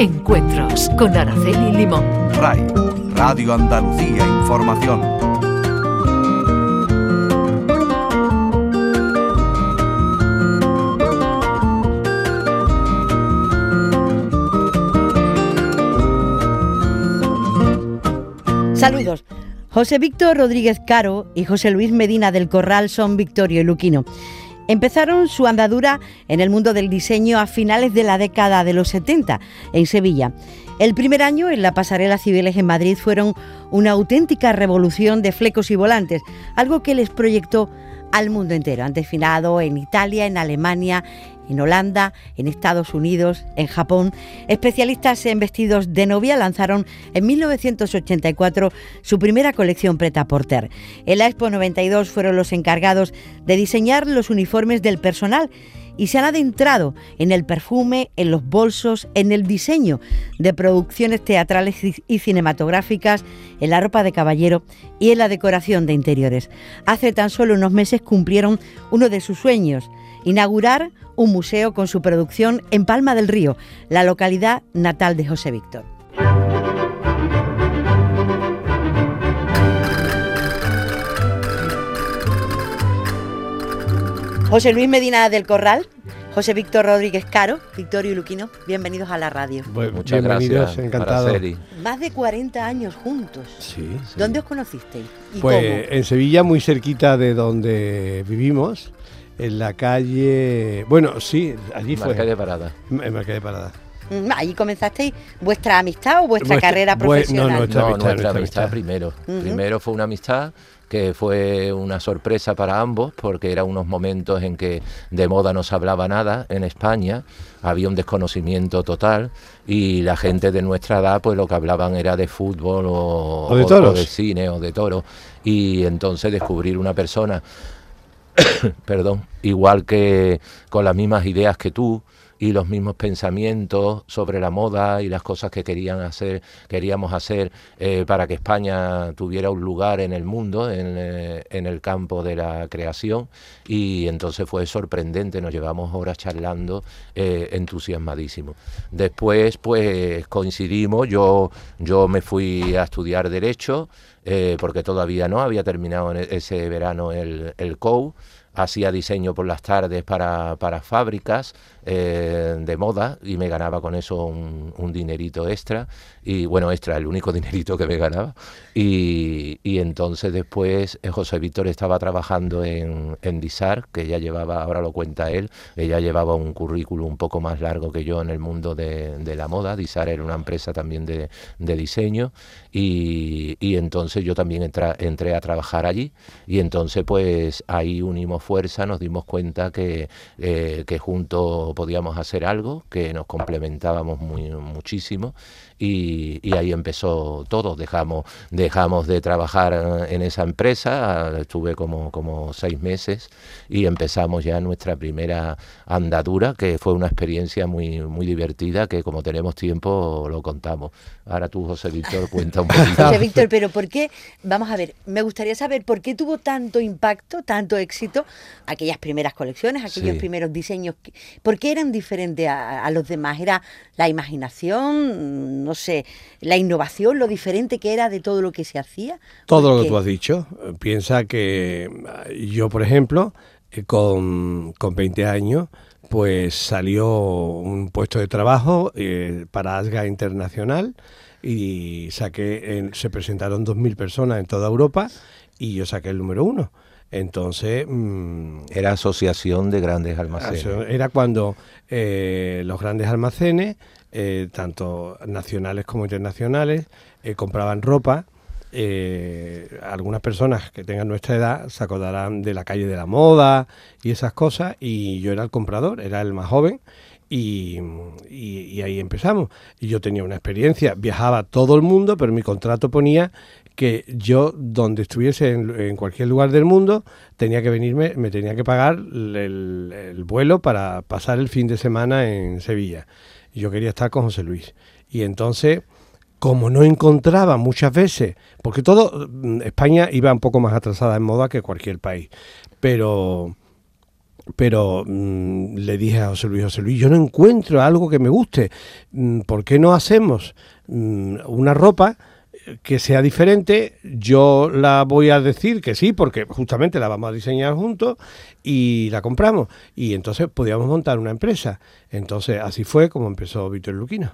Encuentros con Araceli Limón. RAI, Radio Andalucía Información. Saludos. José Víctor Rodríguez Caro y José Luis Medina del Corral son Victorio y Luquino. Empezaron su andadura en el mundo del diseño a finales de la década de los 70 en Sevilla. El primer año en la pasarela Cibeles en Madrid fueron una auténtica revolución de flecos y volantes, algo que les proyectó al mundo entero. Han desfilado en Italia, en Alemania, en Holanda, en Estados Unidos, en Japón. Especialistas en vestidos de novia lanzaron en 1984 su primera colección Preta Porter. En la Expo 92 fueron los encargados de diseñar los uniformes del personal y se han adentrado en el perfume, en los bolsos, en el diseño de producciones teatrales y cinematográficas, en la ropa de caballero y en la decoración de interiores. Hace tan solo unos meses cumplieron uno de sus sueños, inaugurar un museo con su producción en Palma del Río, la localidad natal de José Víctor. José Luis Medina del Corral, José Víctor Rodríguez Caro, Victorio y Luquino, bienvenidos a la radio. Muchas gracias, encantado. Más de 40 años juntos. Sí. ¿Dónde os conocisteis? pues en Sevilla, muy cerquita de donde vivimos, en la calle. Bueno, sí, allí fue. Marca de Parada. En Marca de Parada. Mm, ¿Allí comenzasteis vuestra amistad o vuestra, carrera profesional? No, nuestra, amistad, primero. Primero fue una amistad que fue una sorpresa para ambos porque eran unos momentos en que de moda no se hablaba nada en España, había un desconocimiento total y la gente de nuestra edad pues lo que hablaban era de fútbol o, de, o de cine o de toro y entonces descubrir una persona perdón, igual que con las mismas ideas que tú y los mismos pensamientos sobre la moda y las cosas que querían hacer, queríamos hacer eh, para que España tuviera un lugar en el mundo, en, eh, en, el campo de la creación. Y entonces fue sorprendente, nos llevamos horas charlando, eh, entusiasmadísimo. Después, pues coincidimos, yo, yo me fui a estudiar Derecho, porque todavía no había terminado en ese verano el, el COU hacía diseño por las tardes para, para fábricas eh, de moda y me ganaba con eso un, dinerito extra. Y bueno extra el único dinerito que me ganaba. Y, entonces después eh, José Víctor estaba trabajando en, en Disar que ya llevaba ahora lo cuenta él ella llevaba un currículum un poco más largo que yo en el mundo de, la moda. Disar era una empresa también de, diseño. Y, entonces yo también entré a trabajar allí. Y entonces pues ahí unimos fuerza, nos dimos cuenta que, eh, que juntos podíamos hacer algo, que nos complementábamos muy, muchísimo y, y, ahí empezó todo. Dejamos, dejamos de trabajar en esa empresa, estuve como, como seis meses y empezamos ya nuestra primera andadura, que fue una experiencia muy, muy divertida, que como tenemos tiempo lo contamos. Ahora tú, José Víctor, cuenta un poquito. José Víctor, pero ¿por qué? Vamos a ver, me gustaría saber por qué tuvo tanto impacto, tanto éxito aquellas primeras colecciones, aquellos sí. primeros diseños. ¿Por qué eran diferentes a, a los demás? ¿Era la imaginación? No sé, la innovación, lo diferente que era de todo lo que se hacía? Todo lo que tú has dicho. Piensa que yo, por ejemplo, eh, con, con 20 años, pues salió un puesto de trabajo eh, para ASGA Internacional y saqué, en, se presentaron 2.000 personas en toda Europa y yo saqué el número uno. Entonces. Mmm, era asociación de grandes almacenes. Era cuando eh, los grandes almacenes, eh, tanto nacionales como internacionales, eh, compraban ropa. Eh, algunas personas que tengan nuestra edad se acordarán de la calle de la moda y esas cosas, y yo era el comprador, era el más joven, y, ahí empezamos. Y yo tenía una experiencia, viajaba todo el mundo, pero mi contrato ponía que yo, donde estuviese en, cualquier lugar del mundo, tenía que venirme, me tenía que pagar el, vuelo para pasar el fin de semana en Sevilla. Yo quería estar con José Luis. Y entonces, como no encontraba muchas veces, porque todo, España iba un poco más atrasada en moda que cualquier país, pero pero mm, le dije a José Luis, José Luis, yo no encuentro algo que me guste, mm, ¿por qué no hacemos mm, una ropa que sea diferente? Yo la voy a decir que sí, porque justamente la vamos a diseñar juntos y la compramos. Y entonces podíamos montar una empresa. Entonces así fue como empezó Víctor Luquino.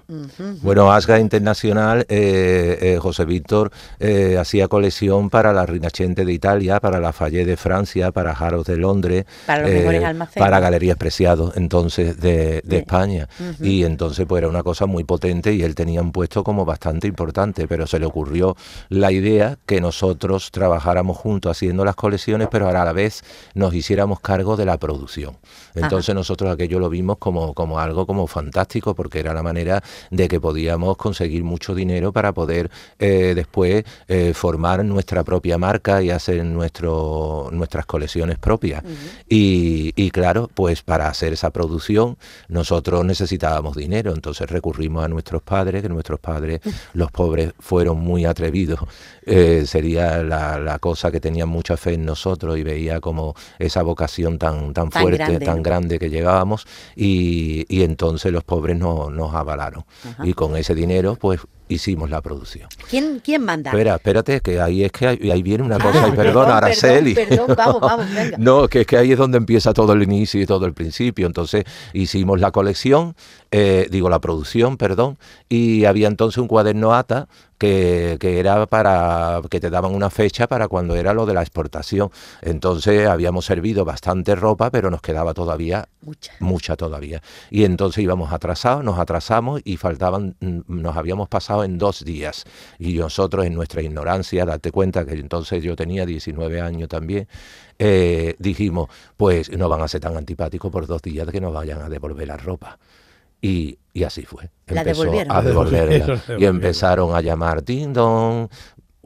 Bueno, Asga Internacional, eh, eh, José Víctor eh, hacía colección para la Rinascente de Italia, para la Falle de Francia, para Harrods de Londres, Para los mejores almacenes. para Galerías Preciados entonces de, de España. Y entonces pues era una cosa muy potente y él tenía un puesto como bastante importante, pero se le ocurrió la idea que nosotros trabajáramos juntos haciendo las colecciones, pero a la vez nos hiciéramos cargo de la producción. Entonces nosotros aquello lo vimos como, como algo como fantástico porque era la manera de que podíamos conseguir mucho dinero para poder eh, después eh, formar nuestra propia marca y hacer nuestro, nuestras colecciones propias. y, y claro, pues para hacer esa producción nosotros necesitábamos dinero, entonces recurrimos a nuestros padres, que nuestros padres, los pobres, fueron muy atrevidos. Eh, sería la, la cosa que tenían mucha fe en nosotros y veía como esa vocación tan, tan, Tan fuerte, grande, tan ¿no? grande que llegábamos y, y entonces los pobres no, nos avalaron. Y con ese dinero pues hicimos la producción. ¿Quién, quién manda? Espera, espérate, que ahí es que ahí viene una Ah, cosa, y perdón, perdona, Araceli. Perdón, perdón, vamos, vamos, venga. No, que es que ahí es donde empieza todo el inicio y todo el principio. Entonces hicimos la colección, eh, digo la producción, perdón, y había entonces un cuaderno ATA que, que era para que te daban una fecha para cuando era lo de la exportación. Entonces habíamos servido bastante ropa, pero nos quedaba todavía Mucha. mucha todavía. Y entonces íbamos atrasados, nos atrasamos y faltaban, mm, nos habíamos pasado en dos días. Y nosotros en nuestra ignorancia, date cuenta que entonces yo tenía 19 años también, eh, dijimos, pues no van a ser tan antipáticos por dos días que nos vayan a devolver la ropa. Y, y así fue. La Empezó devolvieron. a devolverla. La y empezaron a llamar ding dong,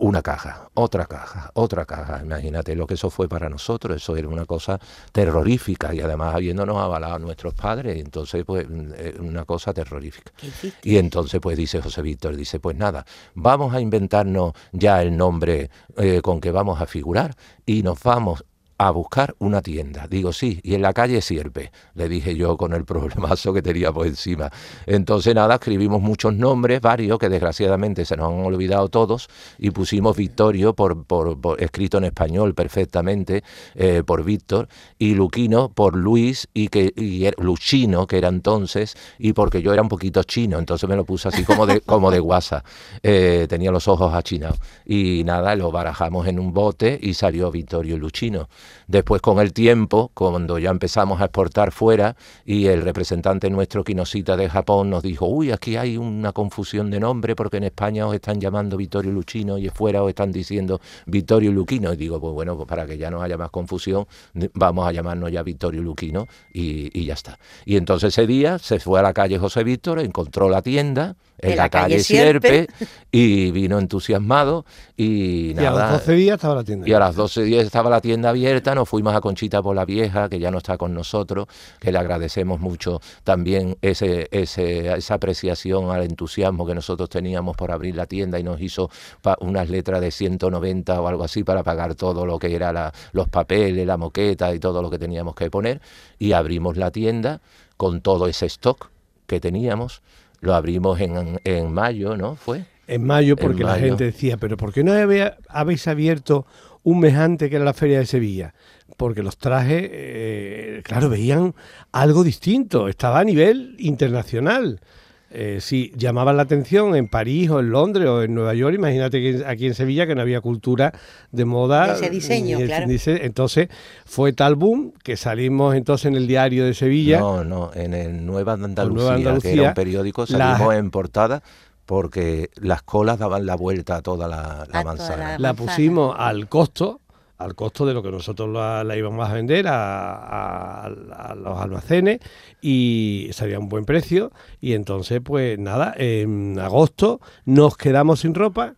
una caja, otra caja, otra caja. Imagínate lo que eso fue para nosotros. Eso era una cosa terrorífica y además habiéndonos avalado nuestros padres, entonces pues eh, una cosa terrorífica. Y entonces pues dice José Víctor, dice pues nada, vamos a inventarnos ya el nombre eh, con que vamos a figurar y nos vamos a buscar una tienda. Digo, sí, y en la calle Sierpe, le dije yo con el problemazo que teníamos encima. Entonces nada, escribimos muchos nombres, varios, que desgraciadamente se nos han olvidado todos, y pusimos Victorio, por, por- escrito en español perfectamente, eh, por Víctor, y Luquino por Luis, y que y era- Luchino, que era entonces, y porque yo era un poquito chino, entonces me lo puse así como de, como de guasa. Eh, tenía los ojos achinados. Y nada, lo barajamos en un bote y salió Vittorio Luchino. Después, con el tiempo, cuando ya empezamos a exportar fuera, y el representante nuestro, Quinosita de Japón, nos dijo, uy, aquí hay una confusión de nombre porque en España os están llamando Vittorio Luchino y fuera os están diciendo Vittorio Luquino. Y digo, pues bueno, pues para que ya no haya más confusión, vamos a llamarnos ya Vittorio Luquino y, y ya está. Y entonces ese día se fue a la calle José Víctor, encontró la tienda en En la, la calle calle Sierpe. Y vino entusiasmado y Y a nada. los 12 días estaba la tienda. Y a las 12 días estaba la tienda abierta, nos fuimos a Conchita por la Vieja, que ya no está con nosotros, que le agradecemos mucho también ese, ese- esa apreciación al entusiasmo que nosotros teníamos por abrir la tienda y nos hizo pa- unas letras de 190 o algo así para pagar todo lo que era la- los papeles, la moqueta y todo lo que teníamos que poner. Y abrimos la tienda con todo ese stock que teníamos. Lo abrimos en, en mayo, ¿no? ¿Fue? En mayo, porque la mayo. gente decía, pero ¿por qué no habéis abierto un mes antes que era la Feria de Sevilla? Porque los trajes, eh, claro, veían algo distinto, estaba a nivel internacional. Eh, si llamaban la atención en París o en Londres o en Nueva York, imagínate que aquí en Sevilla que no había cultura de moda. De ese diseño, claro. dice- Entonces fue tal boom que salimos entonces en el diario de Sevilla. No, no, en el Nueva Andalucía, Nueva que era un periódico, la- salimos en portada porque las colas daban la vuelta a toda la, la A toda manzana. la- la manzana. pusimos al costo, al costo de lo que nosotros la, íbamos a vender a, a- los almacenes y salía a un buen precio. Y entonces pues nada, en agosto nos quedamos sin ropa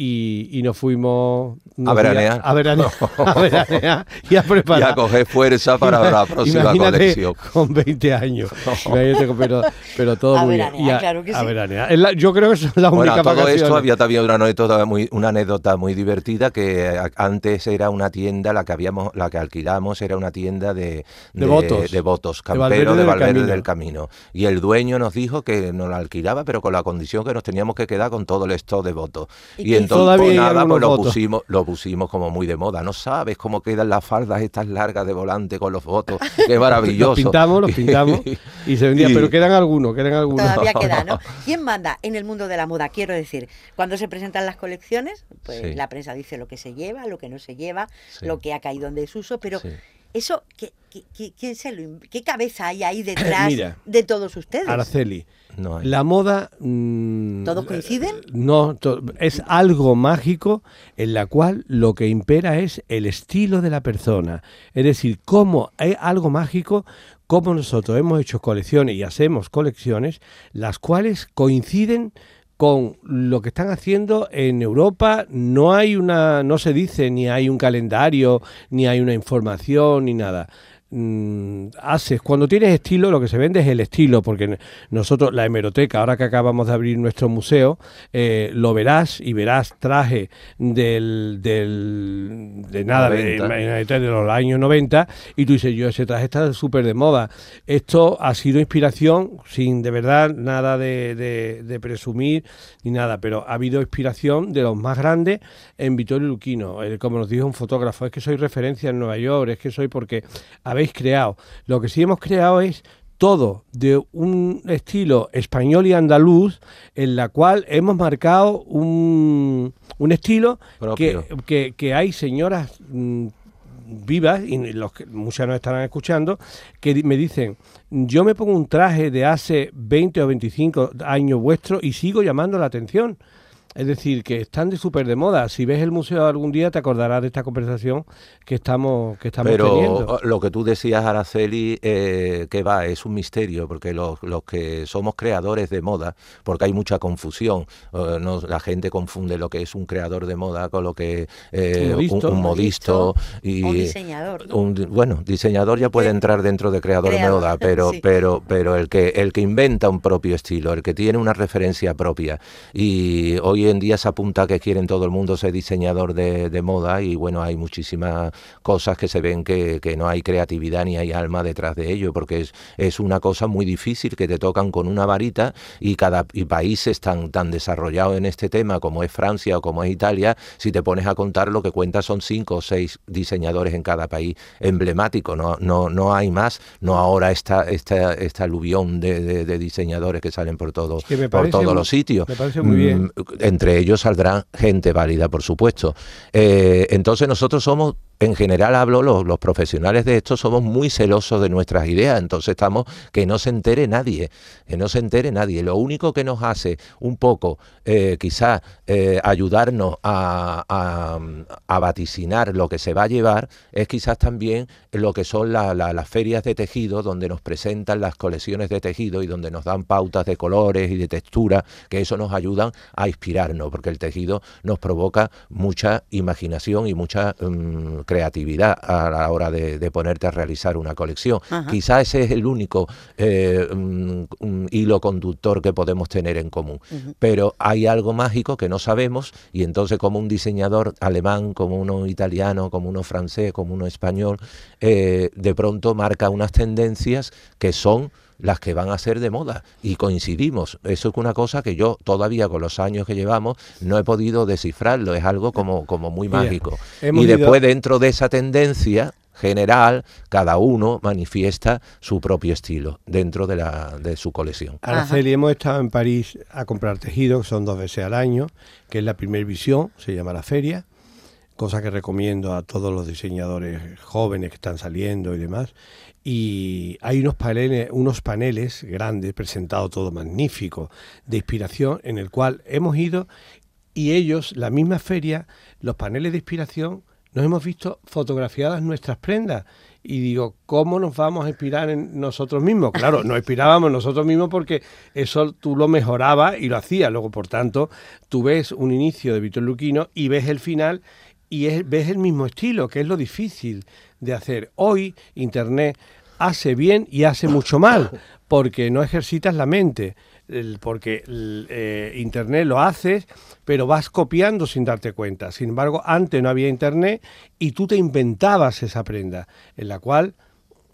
y, y nos fuimos unos A veranear. A veranear, a veranear y a Y preparar. a coger fuerza para la próxima Imagínate colección. con 20 años. Con- pero, pero todo A muy veranear, bien. Y a, claro que a sí. veranear. Es la- yo creo que son las Bueno, únicas a todo vacaciones. esto había también una anécdota muy, una anécdota muy divertida que eh, antes era una tienda, la que habíamos, la que alquilamos era una tienda de, De votos. de votos, De Valverde campero de del Valverde Camino. del Camino. Y el dueño nos dijo que nos la alquilaba, pero con la condición que nos teníamos que quedar con todo el stock de votos. ¿Y Y? Entonces Todavía pues hay nada, pues lo votos. pusimos, lo pusimos como muy de moda. No sabes cómo quedan las faldas estas largas de volante con los votos. Qué maravilloso. Los pintamos, los pintamos y se vendía, Y- pero quedan algunos, quedan algunos. Todavía queda, ¿no? ¿Quién manda en el mundo de la moda? Quiero decir, cuando se presentan las colecciones, pues Sí. la prensa dice lo que se lleva, lo que no se lleva, Sí. lo que ha caído en desuso, pero Sí. eso, ¿qué, qué, qué- quién se lo in- qué cabeza hay ahí detrás Mira, de todos ustedes? Araceli, No hay. la moda... mm, ¿Todos coinciden? No, to- es algo mágico en la cual lo que impera es el estilo de la persona. Es decir, cómo es algo mágico, como nosotros hemos hecho colecciones y hacemos colecciones, las cuales coinciden con lo que están haciendo en Europa. No hay una, no se dice ni hay un calendario, ni hay una información, ni nada. Mm, haces, cuando tienes estilo, lo que se vende es el estilo, porque nosotros, la hemeroteca, ahora que acabamos de abrir nuestro museo, eh, lo verás y verás traje del, del de nada, de, 90. imagínate, de los años 90, y tú dices, yo ese traje está súper de moda. Esto ha sido inspiración, sin de verdad nada de, de- presumir ni nada, pero ha habido inspiración de los más grandes en Vittorio Luquino. Eh, como nos dijo un fotógrafo, es que soy referencia en Nueva York, es que soy porque habéis creado. Lo que sí hemos creado es todo de un estilo español y andaluz en la cual hemos marcado un, un estilo que, que, que hay señoras mm, vivas, y los que muchas nos estarán escuchando, que me dicen, yo me pongo un traje de hace 20 o 25 años vuestro y sigo llamando la atención. Es decir, que están de súper de moda. Si ves el museo algún día te acordarás de esta conversación que estamos, que estamos Pero teniendo. lo que tú decías, Araceli, eh, que va, es un misterio, porque los, los que somos creadores de moda, porque hay mucha confusión, eh, no- la gente confunde lo que es un creador de moda con lo que eh, Un modisto. un, modisto y Un diseñador, ¿no? un di- bueno, diseñador ya puede entrar dentro de creador de moda, pero sí. pero pero el que el que inventa un propio estilo, el que tiene una referencia propia y hoy en día se apunta que quieren todo el mundo ser diseñador de, de moda y bueno, hay muchísimas cosas que se ven que, que no hay creatividad ni hay alma detrás de ello, porque es, es una cosa muy difícil que te tocan con una varita y cada y países tan, tan desarrollados en este tema como es Francia o como es Italia, si te pones a contar lo que cuentas son cinco o seis diseñadores en cada país emblemático, no, no, no hay más, no ahora esta, esta, esta aluvión de, de- de diseñadores que salen por, todo, que me por todos los sitios. me parece muy bien. Entre ellos saldrá gente válida, por supuesto. Eh, entonces nosotros somos, en general hablo, los, profesionales de esto somos muy celosos de nuestras ideas, entonces estamos que no se entere nadie, que no se entere nadie. Lo único que nos hace un poco, eh, quizá, eh, ayudarnos a, a- vaticinar lo que se va a llevar, es quizás también lo que son la- la- las ferias de tejido, donde nos presentan las colecciones de tejido y donde nos dan pautas de colores y de textura, que eso nos ayudan a inspirarnos, porque el tejido nos provoca mucha imaginación y mucha mm, creatividad a la hora de, de ponerte a realizar una colección. Ajá. Quizá ese es el único eh, mm, un hilo conductor que podemos tener en común. Pero hay algo mágico que no sabemos y entonces como un diseñador alemán, como uno italiano, como uno francés, como uno español, eh, de pronto marca unas tendencias que son las que van a ser de moda y coincidimos. Eso es una cosa que yo todavía con los años que llevamos no he podido descifrarlo, es algo como, como muy mágico. Y ido- después dentro de esa tendencia general, cada uno manifiesta su propio estilo dentro de, la, de su colección. Araceli, hemos estado en París a comprar tejido, que son dos veces al año, que es la primera visión, se llama la feria, cosa que recomiendo a todos los diseñadores jóvenes que están saliendo y demás. Y hay unos paneles, unos paneles grandes, presentado todo magnífico, de inspiración, en el cual hemos ido y ellos, la misma feria, los paneles de inspiración, nos hemos visto fotografiadas nuestras prendas y digo, ¿cómo nos vamos a inspirar en nosotros mismos? Claro, nos inspirábamos nosotros mismos porque eso tú lo mejorabas y lo hacías. Luego, por tanto, tú ves un inicio de Víctor Luquino y ves el final y ves el mismo estilo, que es lo difícil de hacer. Hoy Internet hace bien y hace mucho mal, porque no ejercitas la mente, porque eh, Internet lo haces, pero vas copiando sin darte cuenta. Sin embargo, antes no había Internet y tú te inventabas esa prenda, en la cual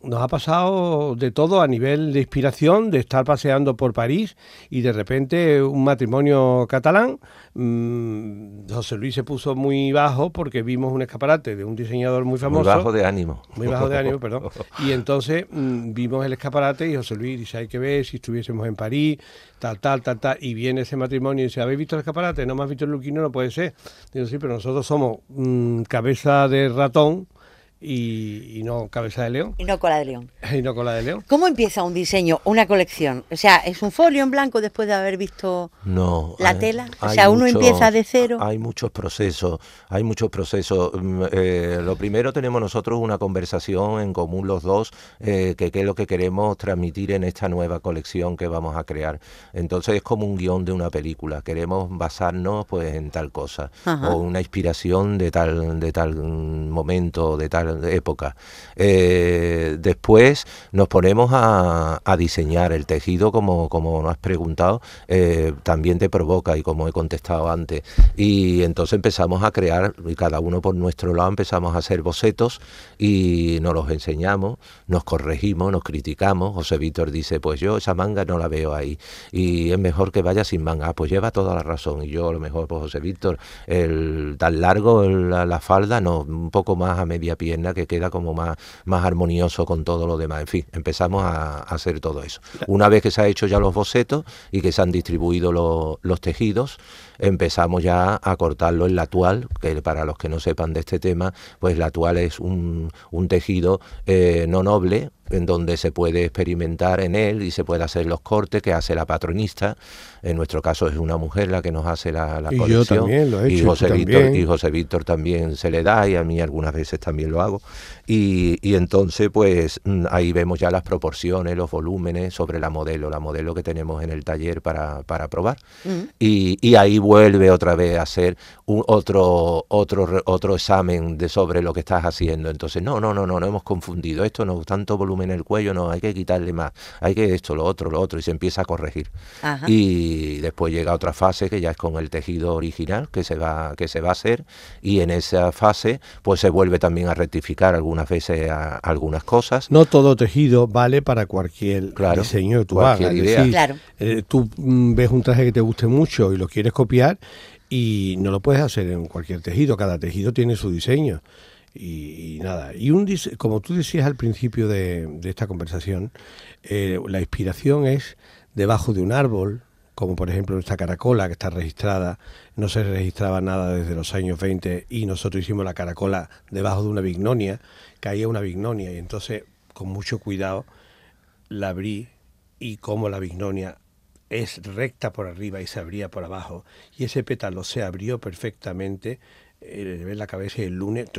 nos ha pasado de todo a nivel de inspiración, de estar paseando por París y de repente un matrimonio catalán. Mm, José Luis se puso muy bajo porque vimos un escaparate de un diseñador muy famoso. Muy bajo de ánimo. Muy bajo de ánimo, perdón. Y entonces mm, vimos el escaparate y José Luis dice, hay que ver si estuviésemos en París, tal, tal, tal, tal. Y viene ese matrimonio y dice, ¿habéis visto el escaparate? No me has visto el Luquino, no puede ser. Digo, sí, pero nosotros somos mm, cabeza de ratón y, no cabeza de león. Y no cola de león. y no cola de león. ¿Cómo empieza un diseño, una colección? O sea, ¿es un folio en blanco después de haber visto no, la tela? O sea, uno empieza de cero. Hay muchos procesos, hay muchos procesos. Mm, eh, lo primero tenemos nosotros una conversación en común los dos, eh, que qué es lo que queremos transmitir en esta nueva colección que vamos a crear. Entonces es como un guion de una película. Queremos basarnos pues en tal cosa o una inspiración de tal de tal momento, de tal época. Eh, después nos ponemos a, diseñar el tejido, como, como nos has preguntado, eh, también te provoca y como he contestado antes. Y entonces empezamos a crear, y cada uno por nuestro lado empezamos a hacer bocetos y nos los enseñamos, nos corregimos, nos criticamos. José Víctor dice, pues yo esa manga no la veo ahí y es mejor que vaya sin manga. Ah, pues lleva toda la razón. Y yo a lo mejor, pues José Víctor, el tan largo la, falda, no, un poco más a media que queda como más, más armonioso con todo lo demás. En fin, empezamos a, hacer todo eso. Una vez que se han hecho ya los bocetos y que se han distribuido los tejidos, empezamos ya a cortarlo en la actual, que para los que no sepan de este tema, pues la actual es un, un tejido eh, no noble, en donde se puede experimentar en él y se puede hacer los cortes que hace la patronista. En nuestro caso es una mujer la que nos hace la, la y Yo también lo he hecho, y, José Víctor, y José Víctor también se le da y a mí algunas veces también lo hago. Y, y, entonces pues mm, ahí vemos ya las proporciones, los volúmenes sobre la modelo, la modelo que tenemos en el taller para, para probar. Mm. Y, y, ahí vuelve otra vez a hacer un, otro, otro, otro examen de sobre lo que estás haciendo. Entonces, no, no, no, no, no hemos confundido. Esto no, tanto volumen en el cuello, no, hay que quitarle más, hay que esto, lo otro, lo otro, y se empieza a corregir. Y después llega otra fase que ya es con el tejido original que se va, que se va a hacer, y en esa fase pues se vuelve también a rectificar algunas veces algunas cosas. No todo tejido vale para cualquier diseño que tú hagas. Idea. Eh, tú mm, ves un traje que te guste mucho y lo quieres copiar y no lo puedes hacer en cualquier tejido, cada tejido tiene su diseño. Y, nada, y un como tú decías al principio de, esta conversación, eh, la inspiración es debajo de un árbol, como por ejemplo nuestra caracola que está registrada, no se registraba nada desde los años 20 y nosotros hicimos la caracola debajo de una vignonia, caía una vignonia y entonces con mucho cuidado la abrí y como la vignonia es recta por arriba y se abría por abajo y ese pétalo se abrió perfectamente le ve la cabeza y el lunes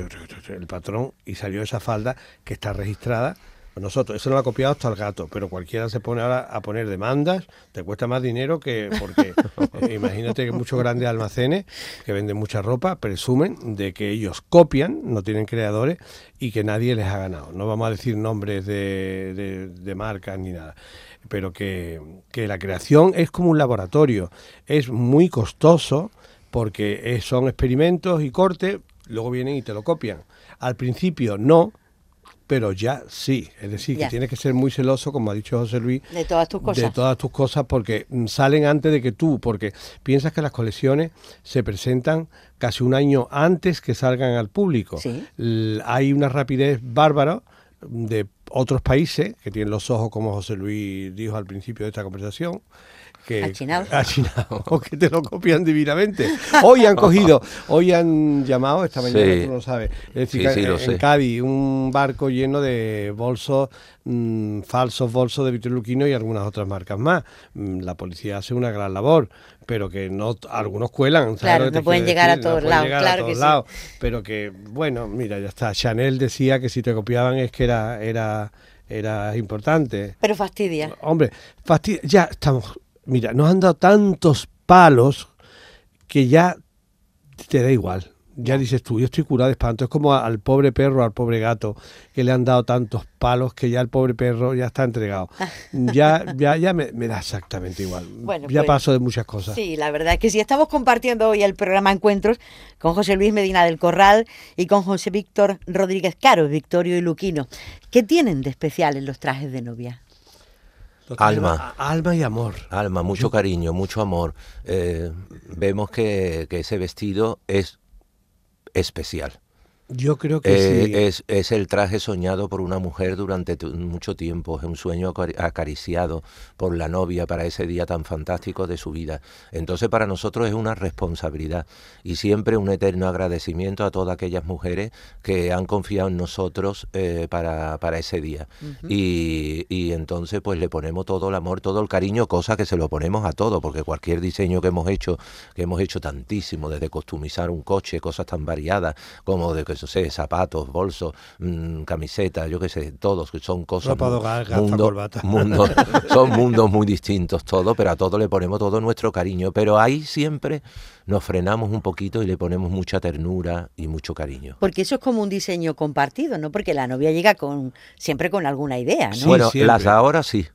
el patrón y salió esa falda que está registrada. Nosotros, eso no lo ha copiado hasta el gato, pero cualquiera se pone ahora a poner demandas, te cuesta más dinero que porque eh, imagínate que muchos grandes almacenes que venden mucha ropa presumen de que ellos copian, no tienen creadores y que nadie les ha ganado. No vamos a decir nombres de, de marcas ni nada pero que, que, la creación es como un laboratorio, es muy costoso, porque son experimentos y cortes, luego vienen y te lo copian. Al principio no, pero ya sí. Es decir, que tienes que ser muy celoso, como ha dicho José Luis. De todas tus cosas. De todas tus cosas, porque mm, salen antes de que tú, porque piensas que las colecciones se presentan casi un año antes que salgan al público. Hay una rapidez bárbara de otros países que tienen los ojos, como José Luis dijo al principio de esta conversación, que Achinado. achinado, o que te lo copian divinamente. Hoy han cogido, hoy han llamado, esta mañana Sí. tú lo sabes, es decir, Sí, que sí, lo en sé. Cádiz un barco lleno de bolsos, mm, falsos bolsos de Víctor Luquino y algunas otras marcas más. Mm, La policía hace una gran labor, pero que no algunos cuelan. ¿sabes Claro, lo que no te pueden llegar a todos lados, a claro todos que sí. lados, pero que, bueno, mira, ya está. Chanel decía que si te copiaban es que era, era, era importante. Pero fastidia. Hombre, fasti- ya estamos. Mira, nos han dado tantos palos que ya te da igual. Ya dices tú, yo estoy curado de espanto. Es como al pobre perro, al pobre gato, que le han dado tantos palos que ya el pobre perro ya está entregado. Ya, ya, ya me, me da exactamente igual. Bueno, ya pues, paso de muchas cosas. Sí, la verdad es que sí. Estamos compartiendo hoy el programa Encuentros con José Luis Medina del Corral y con José Víctor Rodríguez Caro, Victorio y Luquino. ¿Qué tienen de especial en los trajes de novia? Alma. Alma y amor. Alma, mucho cariño, mucho amor. Eh, vemos que, que ese vestido es especial. Yo creo que Eh, sí. es, es el traje soñado por una mujer durante mucho tiempo, es un sueño acari- acariciado por la novia para ese día tan fantástico de su vida. Entonces para nosotros es una responsabilidad y siempre un eterno agradecimiento a todas aquellas mujeres que han confiado en nosotros eh, para, para ese día. y, y entonces pues le ponemos todo el amor, todo el cariño, cosa que se lo ponemos a todo, porque cualquier diseño que hemos hecho, que hemos hecho tantísimo, desde customizar un coche, cosas tan variadas como de que eso sé, zapatos, bolsos, mm, camisetas, yo qué sé, todos que son cosas Ropa de mu- hogar, mundo- son mundos muy distintos todos, pero a todo le ponemos todo nuestro cariño, pero ahí siempre nos frenamos un poquito y le ponemos mucha ternura y mucho cariño. Porque eso es como un diseño compartido, ¿no? Porque la novia llega con siempre con alguna idea, ¿no? Sí, bueno, siempre. las de ahora sí.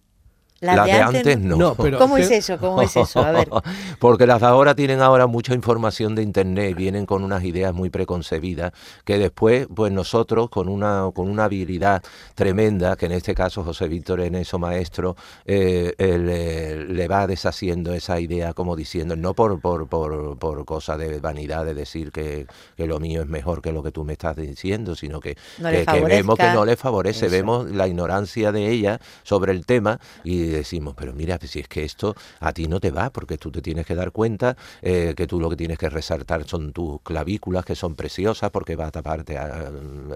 Las las de de antes antes no. no. No, pero- ¿Cómo es eso? ¿Cómo es eso? A ver. Porque las de ahora tienen ahora mucha información de internet, vienen con unas ideas muy preconcebidas, que después, pues nosotros, con una, con una habilidad tremenda, que en este caso José Víctor en eso maestro, eh, eh, le, le va deshaciendo esa idea, como diciendo, no por, por, por, por cosa de vanidad de decir que, que lo mío es mejor que lo que tú me estás diciendo, sino que, No que, que vemos que no le favorece, Eso. vemos la ignorancia de ella sobre el tema y decimos, pero mira, si es que esto a ti no te va, porque tú te tienes que dar cuenta eh, que tú lo que tienes que resaltar son tus clavículas, que son preciosas, porque va a taparte ah,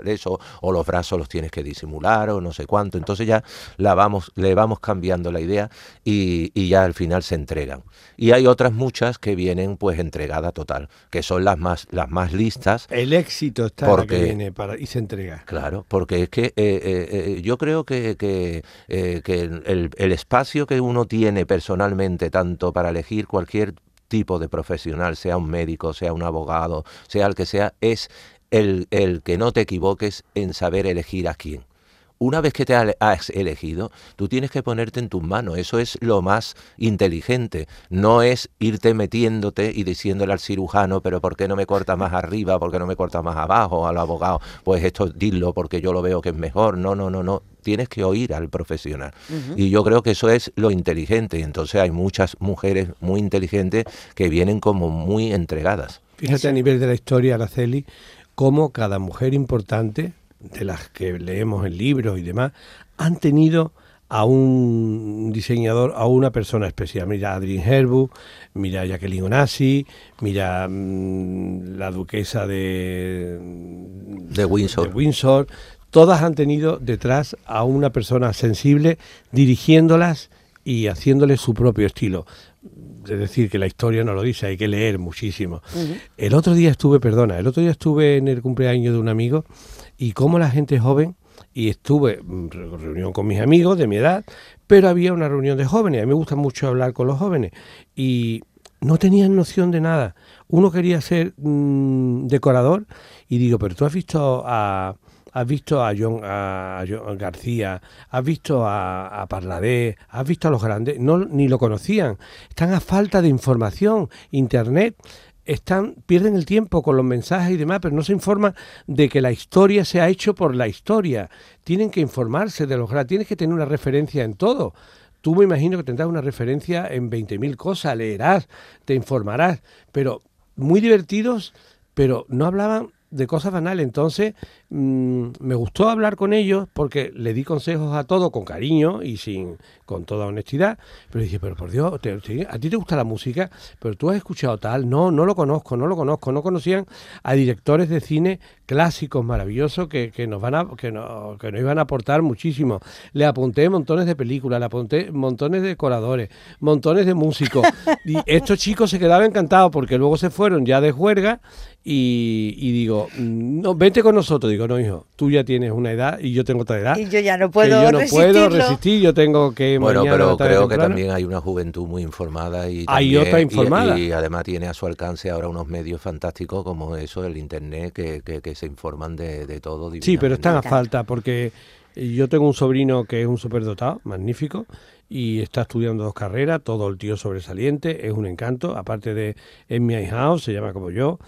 eso, o los brazos los tienes que disimular, o no sé cuánto. Entonces ya la vamos, le vamos cambiando la idea y, y ya al final se entregan. Y hay otras muchas que vienen pues entregada total, que son las más, las más listas, El éxito está en la que Porque- viene para, y se entrega. Claro, porque es que eh, eh, yo creo que, que, que el, el espacio que uno tiene personalmente, tanto para elegir cualquier tipo de profesional, sea un médico, sea un abogado, sea el que sea, es el, el que no te equivoques en saber elegir a quién. Una vez que te ha- has elegido, tú tienes que ponerte en tus manos. Eso es lo más inteligente. No es irte metiéndote y diciéndole al cirujano, pero ¿por qué no me corta más arriba? ¿Por qué no me corta más abajo? Al abogado, pues esto dilo porque yo lo veo que es mejor. No, no, no, no. Tienes que oír al profesional. Y yo creo que eso es lo inteligente. Y entonces hay muchas mujeres muy inteligentes que vienen como muy entregadas. Fíjate a nivel de la historia, Araceli, cómo cada mujer importante, de las que leemos en libros y demás, han tenido a un diseñador, a una persona especial. Mira a Adrien Herbu, mira a Jacqueline Onassi, mira mm, la duquesa de, De Windsor. de Windsor. Todas han tenido detrás a una persona sensible dirigiéndolas y haciéndoles su propio estilo. Es decir, que la historia no lo dice, hay que leer muchísimo. El otro día estuve, perdona, el otro día estuve en el cumpleaños de un amigo y como la gente joven, y estuve en re- reunión con mis amigos de mi edad, pero había una reunión de jóvenes, a mí me gusta mucho hablar con los jóvenes, y no tenían noción de nada. Uno quería ser mm, decorador y digo, pero tú has visto a... Has visto a John, a John García, has visto a, a Parladé, has visto a los grandes, no ni lo conocían. Están a falta de información. Internet están pierden el tiempo con los mensajes y demás, pero no se informan de que la historia se ha hecho por la historia. Tienen que informarse de los grandes, tienes que tener una referencia en todo. Tú me imagino que tendrás una referencia en 20.000 cosas, leerás, te informarás, pero muy divertidos, pero no hablaban de cosas banales. Entonces, mm, me gustó hablar con ellos porque le di consejos a todos con cariño y sin con toda honestidad. Pero dije, pero por Dios, te- te- ¿a ti te gusta la música? Pero tú has escuchado tal. No, no lo conozco, no lo conozco. No conocían a directores de cine clásicos maravillosos que, que nos van a, que, no- que nos iban a aportar muchísimo. Le apunté montones de películas, le apunté montones de decoradores, montones de músicos. y estos chicos se quedaban encantados porque luego se fueron ya de juerga y, y digo, mm, no, vete con nosotros. Digo, no, hijo, tú ya tienes una edad y yo tengo otra edad. Y yo ya no puedo yo no puedo resistir, yo tengo que Bueno, mañana pero creo que también hay una juventud muy informada y Hay otra informada. Y, además tiene a su alcance ahora unos medios fantásticos como eso, el internet, que, que- que se informan de, de todo. Sí, pero están a falta porque yo tengo un sobrino que es un superdotado, magnífico, y está estudiando dos carreras, todo el tío sobresaliente, es un encanto, aparte de es mi ahijado, se llama como yo,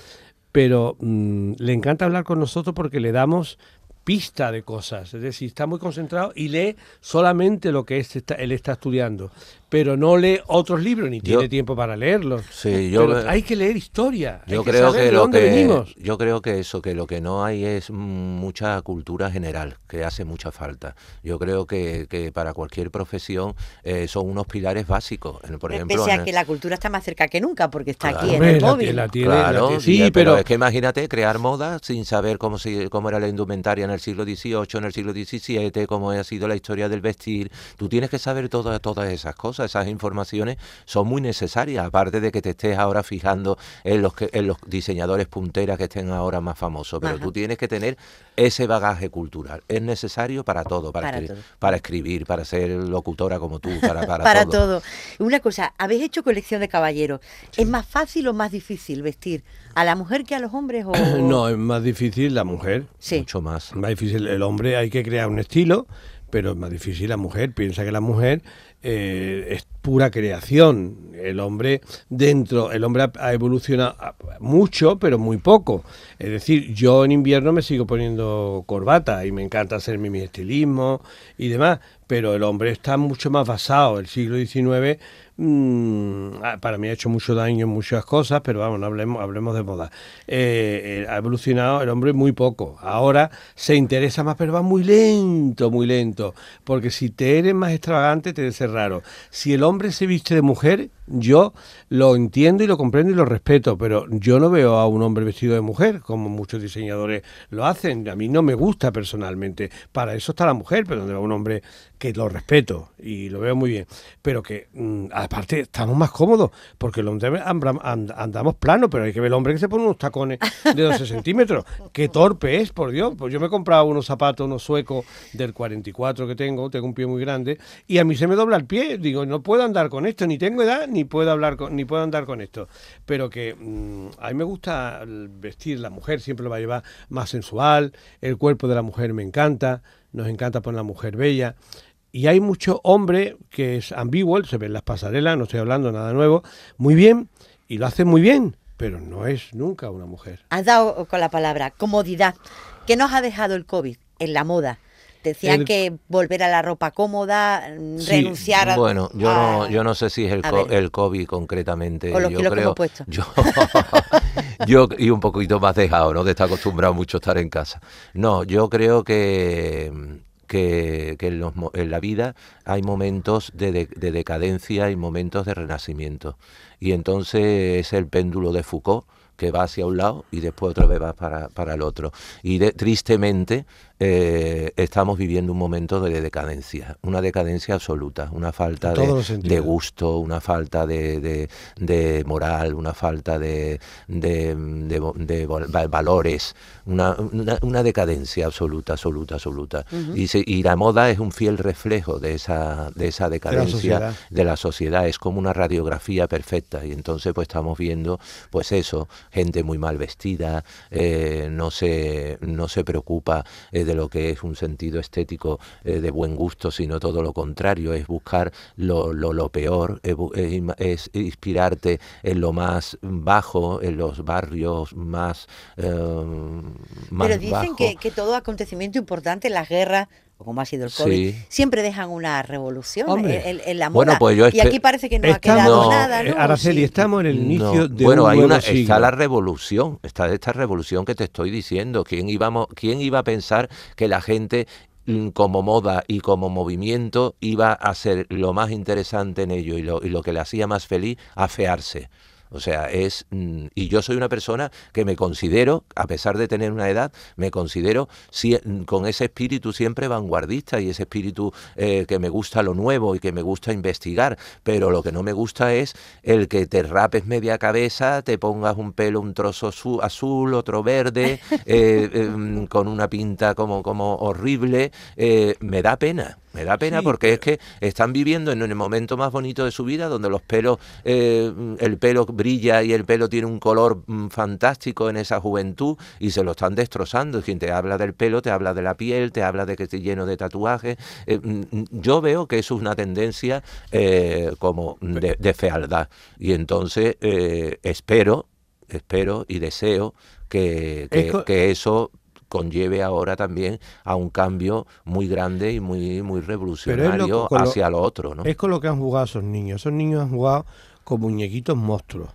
pero mm, le encanta hablar con nosotros porque le damos pista de cosas, es decir, está muy concentrado y lee solamente lo que es- está- él está estudiando, pero no lee otros libros ni Yo- tiene tiempo para leerlos. Sí, yo Pero me- hay que leer historia, hay Yo que creo saber que de lo dónde que venimos. yo creo que eso que lo que no hay es mucha cultura general que hace mucha falta. Yo creo que, que para cualquier profesión eh, son unos pilares básicos. Por ejemplo, Pese a que la cultura está más cerca que nunca, porque está Claro. aquí en el la- móvil. la tiene- la Claro, tiene- y- sí, pero, pero es que imagínate crear moda sin saber cómo se, cómo era la indumentaria en el siglo XVIII, en el siglo XVII, cómo ha sido la historia del vestir. Tú tienes que saber todas todas esas cosas, esas informaciones son muy necesarias, aparte de que te estés ahora fijando en los que, en los diseñadores punteras que estén ahora más famosos, pero Ajá. tú tienes que tener ese bagaje cultural. Es necesario para todo, para, Para escri- todo. para escribir, para ser locutora como tú, para, para, para todo. todo. Una cosa, habéis hecho colección de caballeros. ¿Es más fácil o más difícil vestir a la mujer que a los hombres? O... No, es más difícil la mujer. Sí. Mucho más. Más difícil el hombre, hay que crear un estilo, pero es más difícil la mujer. Piensa que la mujer eh, pura creación. El hombre dentro, el hombre ha, evolucionado mucho, pero muy poco. Es decir, yo en invierno me sigo poniendo corbata y me encanta hacerme mi estilismo y demás, pero el hombre está mucho más basado. El siglo XIX mm, ah, para mí ha hecho mucho daño en muchas cosas, pero vamos, no hablemos, hablemos de moda. Eh, eh, ha evolucionado el hombre muy poco. Ahora se interesa más, pero va muy lento, muy lento. Porque si te eres más extravagante, te ser raro. Si el hombre se viste de mujer, yo lo entiendo y lo comprendo y lo respeto, pero yo no veo a un hombre vestido de mujer, como muchos diseñadores lo hacen. A mí no me gusta personalmente. Para eso está la mujer, pero donde va un hombre que lo respeto y lo veo muy bien. Pero que, mm, aparte, estamos más cómodos, porque el hombre ambra- and- andamos plano, pero hay que ver el hombre que se pone unos tacones de 12 centímetros. Qué torpe es, por Dios. Pues yo me he comprado unos zapatos, unos suecos del 44 que tengo, tengo un pie muy grande, y a mí se me dobla el pie. Digo, no puedo andar con esto, ni tengo edad, ni puedo hablar con, ni puedo andar con esto. Pero que mm, a mí me gusta vestir, la mujer siempre lo va a llevar más sensual, el cuerpo de la mujer me encanta, nos encanta poner la mujer bella. Y hay mucho hombre que es ambiguo, se ve en las pasarelas, no estoy hablando nada nuevo, muy bien, y lo hace muy bien, pero no es nunca una mujer. Has dado con la palabra comodidad. ¿Qué nos ha dejado el COVID en la moda? Decían El- que volver a la ropa cómoda, mm, Sí, renunciar a... Bueno, yo no, yo no sé si es el, co- el COVID concretamente. O los yo kilos que creo, puesto. Yo, yo y un poquito más dejado, ¿no? De estar acostumbrado mucho a estar en casa. No, yo creo que que, que en, los mo- en la vida hay momentos de, de- de decadencia y momentos de renacimiento. Y entonces es el péndulo de Foucault que va hacia un lado y después otra vez va para, para el otro. Y de- tristemente eh, estamos viviendo un momento de decadencia, una decadencia absoluta, una falta de, gusto, una falta de, de- de moral, una falta de, valores, una, una- una decadencia absoluta, absoluta, absoluta. y, se- y la moda es un fiel reflejo de esa, de esa decadencia de la sociedad, es como una radiografía perfecta y entonces pues estamos viendo pues eso, gente muy mal vestida, eh, no, se, no se preocupa eh, de lo que es un sentido estético eh, de buen gusto, sino todo lo contrario, es buscar lo, lo, lo peor, es, bu- es inspirarte en lo más bajo, en los barrios más, eh, más Pero dicen bajo. que, que todo acontecimiento importante, las guerras, o como ha sido el COVID, Sí. siempre dejan una revolución en, en la Bueno, moda. pues yo y aquí parece que no ha quedado No, nada, Eh, ¿no? Araceli, estamos en el inicio No. de bueno, un hay nuevo una, siglo. está la revolución, está esta revolución que te estoy diciendo. ¿Quién, íbamos, ¿Quién iba a pensar que la gente mm, como moda y como movimiento iba a ser lo más interesante en ello y lo, y lo que le hacía más feliz, afearse? O sea, es. mm, Y yo soy una persona que me considero, a pesar de tener una edad, me considero sie- mm, con ese espíritu siempre vanguardista y ese espíritu eh, que me gusta lo nuevo y que me gusta investigar. Pero lo que no me gusta es el que te rapes media cabeza, te pongas un pelo, un trozo azu- azul, otro verde, eh, em, con una pinta como, como horrible. eh, me da pena. Me da pena Sí, porque es que están viviendo en el momento más bonito de su vida, donde los pelos, eh, el pelo brilla y el pelo tiene un color mm, fantástico en esa juventud y se lo están destrozando. Y quien te habla del pelo, te habla de la piel, te habla de que esté lleno de tatuajes. Eh, mm, mm, yo veo que eso es una tendencia eh, como de, de fealdad. Y entonces eh, espero, espero y deseo que eso conlleve ahora también a un cambio muy grande y muy muy revolucionario con lo- hacia lo otro, ¿no? Es con lo que han jugado esos niños. Esos niños han jugado con muñequitos monstruos.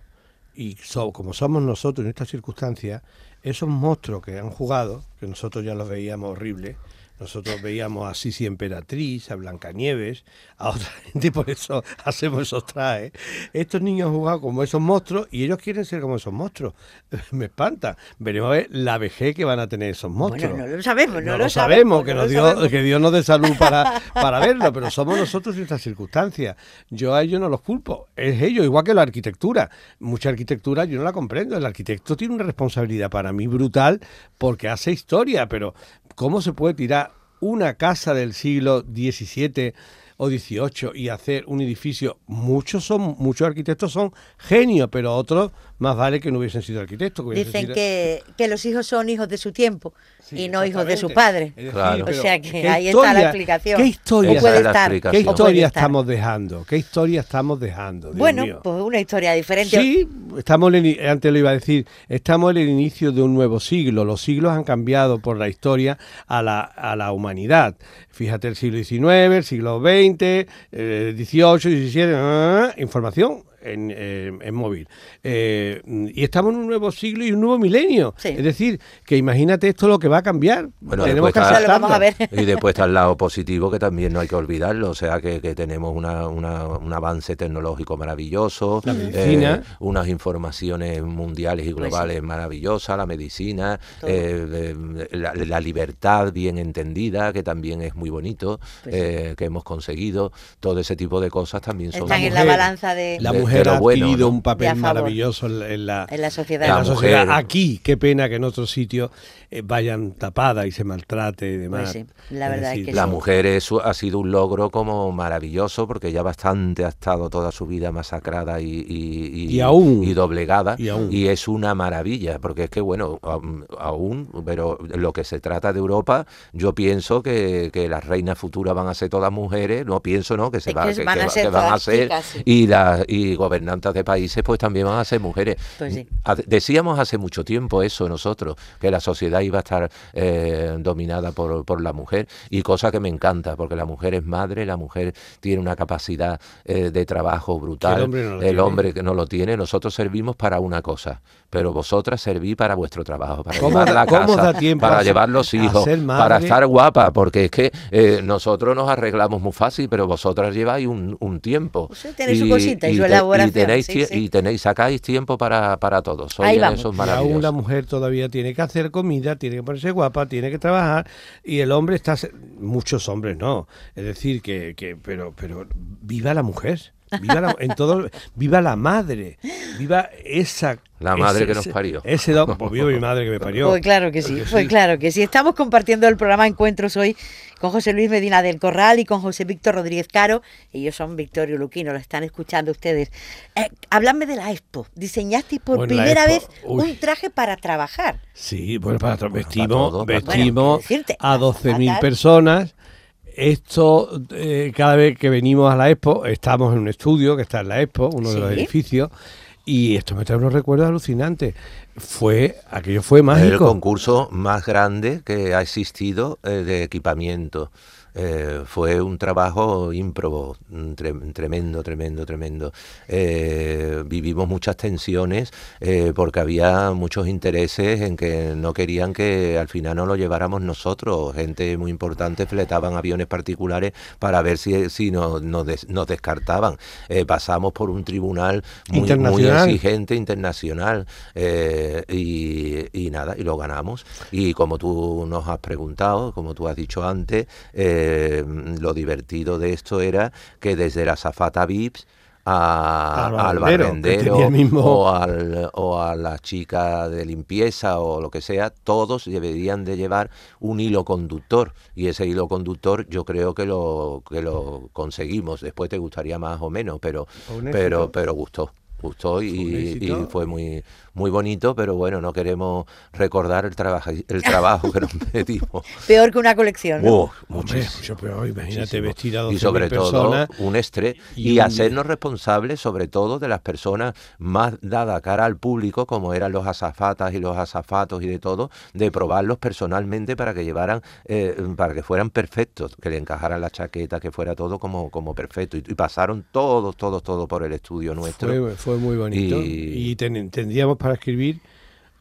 Y so- como somos nosotros en estas circunstancias, esos monstruos que han jugado, que nosotros ya los veíamos horribles, nosotros veíamos a Sisi Emperatriz, a Blancanieves, a otra gente, por eso hacemos esos trajes. Estos niños han jugado como esos monstruos y ellos quieren ser como esos monstruos. Me espanta. Veremos a ver la vejez que van a tener esos monstruos. Bueno, no lo sabemos, no, No lo lo sabemos, que, no nos lo dio, sabemos. que Dios nos dé salud para, para verlo, pero somos nosotros en estas circunstancias. Yo a ellos no los culpo, es ellos, igual que la arquitectura. Mucha arquitectura yo no la comprendo. El arquitecto tiene una responsabilidad para mí brutal porque hace historia, pero ¿cómo se puede tirar una casa del siglo XVII o XVIII y hacer un edificio? Muchos son, muchos arquitectos son genios, pero otros más vale que no hubiesen sido arquitectos. que Dicen sido- que, que los hijos son hijos de su tiempo Sí, y no hijos de su padre. Claro. O sea que ¿qué ahí está la explicación. ¿Qué historia, puede es estar. ¿Qué historia estar. estamos dejando? ¿Qué historia estamos dejando? Dios Bueno, mío? pues una historia diferente. Sí, estamos en el- antes lo iba a decir, estamos en el inicio de un nuevo siglo. Los siglos han cambiado por la historia a la, a la humanidad. Fíjate el siglo XIX, el siglo XX, eh, XVIII, XVII, ah, información. En, eh, en móvil. Eh, y estamos en un nuevo siglo y un nuevo milenio. Sí. Es decir, que imagínate esto lo que va a cambiar. Bueno, Tenemos que lo vamos a ver. Y después está el lado positivo que también no hay que olvidarlo, o sea que, que tenemos una, una- un avance tecnológico maravilloso, La medicina. eh, unas informaciones mundiales y Pues sí. globales maravillosas, la medicina, eh, eh, la, la libertad bien entendida, que también es muy bonito, Pues sí. eh, que hemos conseguido, todo ese tipo de cosas también son... Están en la mujer- balanza de, La de mujer ha bueno, adquirido ¿no? un papel maravilloso en la, en la- en la sociedad. en la La sociedad. mujer. Aquí, qué pena que en otros sitios eh, vayan tapadas y se maltrate y demás. Pues sí, la verdad es que La sí. mujer es, ha sido un logro como maravilloso porque ya bastante ha estado toda su vida masacrada y, y, Y aún. y doblegada Y aún. es una maravilla porque es que bueno aún, aún, pero lo que se trata de Europa yo pienso que, que las reinas futuras van a ser todas mujeres no pienso no que se Es va- que que- van que a ser que van a todas ser chicas, sí. y las y gobernantas de países pues también van a ser mujeres. Pues sí. Decíamos hace mucho tiempo eso nosotros, que la sociedad iba a estar eh, dominada por, por la mujer, y cosa que me encanta, porque la mujer es madre, la mujer tiene una capacidad eh, de trabajo brutal, el hombre no el hombre que no lo tiene, nosotros servimos para una cosa, pero vosotras servís para vuestro trabajo, para ¿Cómo llevar la cómo casa, da tiempo para a llevar los hijos, para estar guapa, porque es que eh, nosotros nos arreglamos muy fácil, pero vosotras lleváis un, un tiempo. Usted tiene su cosita y su te- elaboración, tenéis, sí, sí. y tenéis, sacáis tiempo para, para todo. Sois Ahí vamos. Y aún la mujer todavía tiene que hacer comida, tiene que ponerse guapa, tiene que trabajar y el hombre está se- muchos hombres no, es decir que, que pero pero viva la mujer, viva la, en todo viva la madre, viva esa La madre ese- que nos parió. Ese don, pues viva mi madre que me parió. Pues claro que sí, pues claro que sí. Estamos compartiendo el programa Encuentros hoy con José Luis Medina del Corral y con José Víctor Rodríguez Caro. Ellos son Victorio Luquino, lo están escuchando ustedes. Eh, háblame de la Expo. Diseñasteis por Bueno, primera Expo, vez uy. un traje para trabajar. Sí, bueno, para tra- Bueno, vestimos, para todo, para todo. vestimos Bueno, a 12.000 fatal. personas. Esto, eh, cada vez que venimos a la Expo, estamos en un estudio que está en la Expo, uno de los edificios, Y esto me trae unos recuerdos alucinantes. Fue, aquello fue El mágico. concurso más grande que ha existido eh, de equipamiento. Eh, fue un trabajo ímprobo, mm, tre- tremendo, tremendo, tremendo. Eh, vivimos muchas tensiones eh, porque había muchos intereses en que no querían que al final no lo lleváramos nosotros. Gente muy importante fletaban aviones particulares para ver si, si nos, nos des- nos descartaban. Pasamos por un tribunal muy, exigente internacional y, y nada, y lo ganamos. Y como tú nos has preguntado, como tú has dicho antes, eh, lo divertido de esto era que desde la zafata VIPs a- Al al barrendero mismo- o, al- o a la chica de limpieza o lo que sea, todos deberían de llevar un hilo conductor. Y ese hilo conductor yo creo que lo que lo conseguimos. Después te gustaría más o menos, pero pero pero gustó gustó y, Fue y muy muy bonito pero bueno no queremos recordar el trabajo el trabajo que nos metimos Peor que una colección. ¿no? Uh, Hombre, muchísimo, mucho peor, imagínate vestir a y 12.000 sobre todo un estrés y y, un- hacernos responsables sobre todo de las personas más dadas cara al público como eran los azafatas y los azafatos y de todo de probarlos personalmente para que llevaran eh, para que fueran perfectos que le encajaran la chaqueta que fuera todo como como perfecto. Y, y pasaron todos todos todos por el estudio nuestro. Fue, fue muy bonito. Y- Y, ten- tendríamos para escribir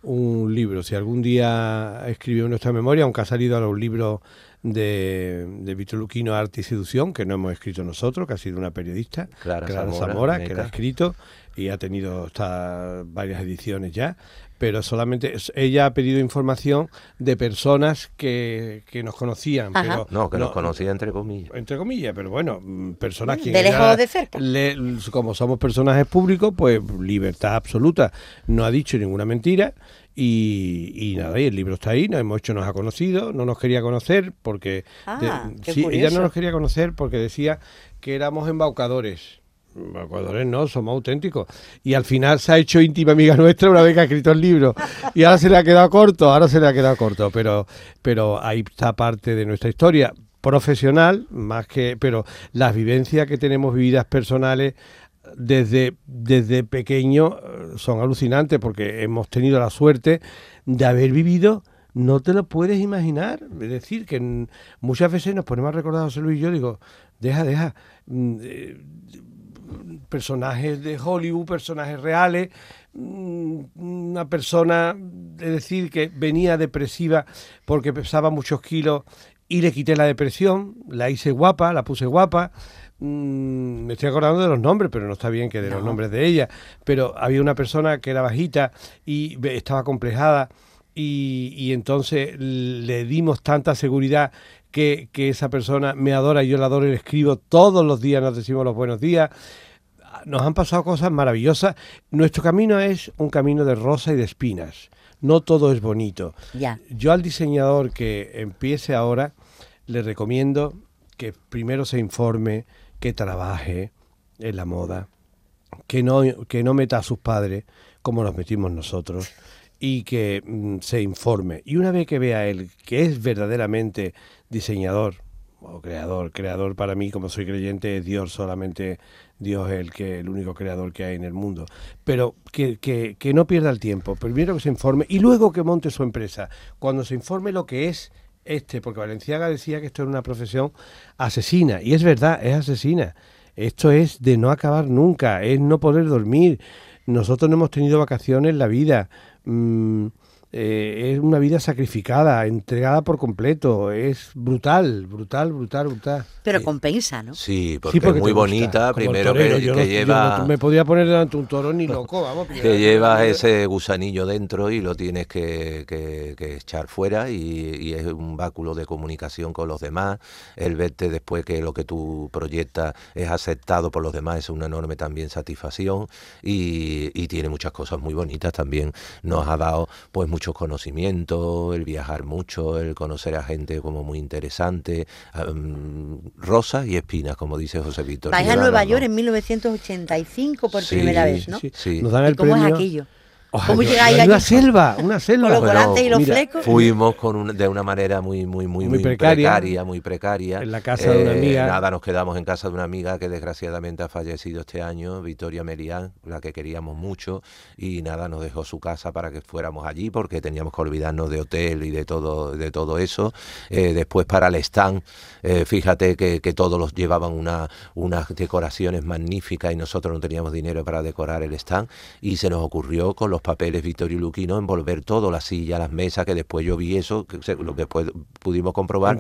un libro. Si algún día escribimos nuestra memoria, aunque ha salido ahora un libro de, de Víctor Luquino, Arte y Seducción, que no hemos escrito nosotros, que ha sido una periodista, Clara Zamora, Zamora, que lo ha escrito y ha tenido hasta varias ediciones ya. Pero solamente ella ha pedido información de personas que, que nos conocían. Ajá. Pero no que nos conocía entre comillas entre comillas, pero bueno, mm, personas que... De lejos o de cerca. le- como somos personajes públicos, pues libertad absoluta. No ha dicho ninguna mentira y, y nada, y el libro está ahí, nos hemos hecho, nos ha conocido, no nos quería conocer porque... Ah, qué sí, ella no nos quería conocer porque decía que éramos embaucadores. Embaucadores no, somos auténticos. Y al final se ha hecho íntima amiga nuestra una vez que ha escrito el libro. Y ahora se le ha quedado corto, ahora se le ha quedado corto. Pero, pero ahí está parte de nuestra historia profesional, más que, pero las vivencias que tenemos vividas personales desde, desde pequeño eh, son alucinantes porque hemos tenido la suerte de haber vivido, no te lo puedes imaginar. Es decir, que mm, muchas veces nos ponemos a recordar a José Luis y yo digo, deja, deja. Personajes de Hollywood, personajes reales, mm, una persona, es decir, que venía depresiva porque pesaba muchos kilos y le quité la depresión, la hice guapa, la puse guapa. Mm, me estoy acordando de los nombres, pero no está bien que de los No. nombres de ella. Pero había una persona que era bajita y estaba complejada y, y entonces le dimos tanta seguridad que, que esa persona me adora y yo la adoro y le escribo todos los días, nos decimos los buenos días. Nos han pasado cosas maravillosas. Nuestro camino es un camino de rosa y de espinas. No todo es bonito. Ya. Yo al diseñador que empiece ahora le recomiendo que primero se informe, que trabaje en la moda, que no, que no meta a sus padres como nos metimos nosotros y que mm, se informe. Y una vez que vea él que es verdaderamente diseñador o creador, creador para mí como soy creyente es Dios, solamente Dios es el, que, el único creador que hay en el mundo. Pero que, que, que no pierda el tiempo, primero que se informe y luego que monte su empresa. Cuando se informe lo que es este, porque Valenciaga decía que esto era una profesión asesina, y es verdad, es asesina. Esto es de no acabar nunca, es no poder dormir. Nosotros no hemos tenido vacaciones en la vida. Mm, eh, es una vida sacrificada, entregada por completo. Es brutal, brutal, brutal, brutal. Pero compensa, ¿no? Sí, porque, Sí, es muy bonita, primero torero, que, yo que no- yo lleva... no me podía poner delante un toro ni loco, vamos. que llevas ese gusanillo dentro y lo tienes que, que- que echar fuera y, y es un báculo de comunicación con los demás. El verte después que lo que tú proyectas es aceptado por los demás es una enorme también satisfacción y, y tiene muchas cosas muy bonitas también. Nos ha dado pues muchos conocimientos, el viajar mucho, el conocer a gente como muy interesante, rosas y espinas, como dice José Víctor. Vais a. Nueva York en 1985 por Sí, primera vez, ¿no? sí. Sí. Nos dan ¿Y el cómo premio. es aquello? ¿Cómo yo- llegáis allí? Una selva, una selva. Con los volantes y los mira, flecos. Fuimos con un- de una manera muy muy muy, Muy muy precaria. precaria. muy precaria. Eh, En la casa de una amiga. Nada, nos quedamos en casa de una amiga que desgraciadamente ha fallecido este año, Victoria Melián, la que queríamos mucho, y nada, nos dejó su casa para que fuéramos allí porque teníamos que olvidarnos de hotel y de todo, de todo eso. Eh, después para el stand, eh, fíjate que, que todos los llevaban una, unas decoraciones magníficas y nosotros no teníamos dinero para decorar el stand y se nos ocurrió con los papeles Vittorio y Luquino envolver todo, la silla, las mesas, que después yo vi eso, que se- lo que después pudimos comprobar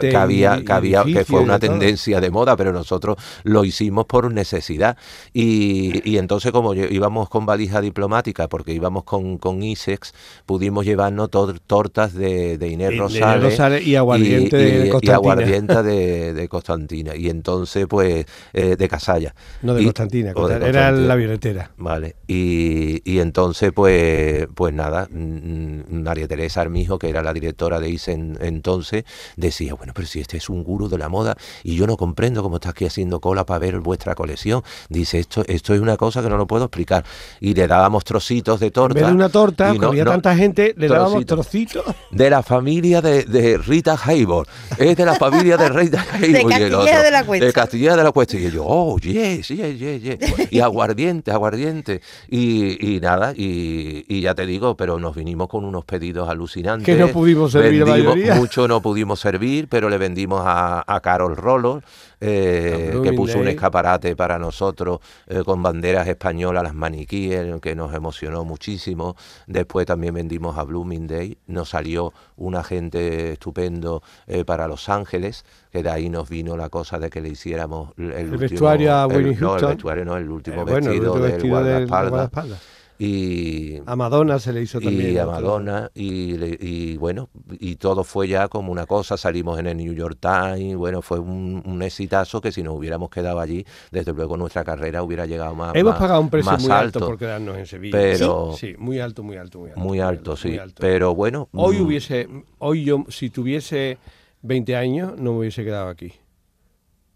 que, había, y- que, había- que fue una tendencia de moda, pero nosotros lo hicimos por necesidad. Y, y entonces como lle- íbamos con valija diplomática, porque íbamos con, con ISEX, pudimos llevarnos tor- tortas de, de Inés Rosales, y aguardiente de y- y Constantina. aguardiente de, de Constantina. Y entonces, pues, eh, de Casalla. No de Y- Constantina, era Constantina. la violetera. Vale, y, y entonces pues pues nada, María Teresa Armijo, que era la directora de ICE en- entonces, decía, bueno, pero si este es un gurú de la moda y yo no comprendo cómo está aquí haciendo cola para ver vuestra colección. Dice, esto esto es una cosa que no lo puedo explicar. Y le dábamos trocitos de En torta. vez de una torta, y como no- había no- tanta gente, le dábamos trocitos. de la familia de, de Rita Hayworth. Es de la familia de Rita Hayworth. y el Castilleja otro, de la Cuesta. De Castilleja de la Cuesta. Y yo, oh, yes, yes, yes, yes. Y aguardiente, aguardiente. Y, y nada, y, y ya te digo, pero nos vinimos con unos pedidos alucinantes. Que no pudimos servir la Vendimos- mayoría. Mucho no pudimos servir, pero le vendimos a, a Carol Rolo, eh, que puso un escaparate para nosotros eh, con banderas españolas, las maniquíes, que nos emocionó muchísimo. Después también vendimos a Bloomingdale, nos salió un agente estupendo eh, para Los Ángeles, que de ahí nos vino la cosa de que le hiciéramos el, último- vestuario a el- No, el vestuario no, el último Eh, bueno, el vestido, último del vestido del guardaespaldas. guardaespaldas. Y, A Madonna se le hizo también. y a. Madonna y, bueno y todo fue ya como una cosa salimos en el New York Times bueno fue un, un exitazo que si nos hubiéramos quedado allí desde luego nuestra carrera hubiera llegado más Hemos más- pagado un precio más muy alto, por quedarnos en Sevilla. pero Sí, muy alto, muy alto, muy alto. muy alto sí muy alto. pero bueno Hoy mm, hubiese, hoy yo, si tuviese 20 años, no me hubiese quedado aquí.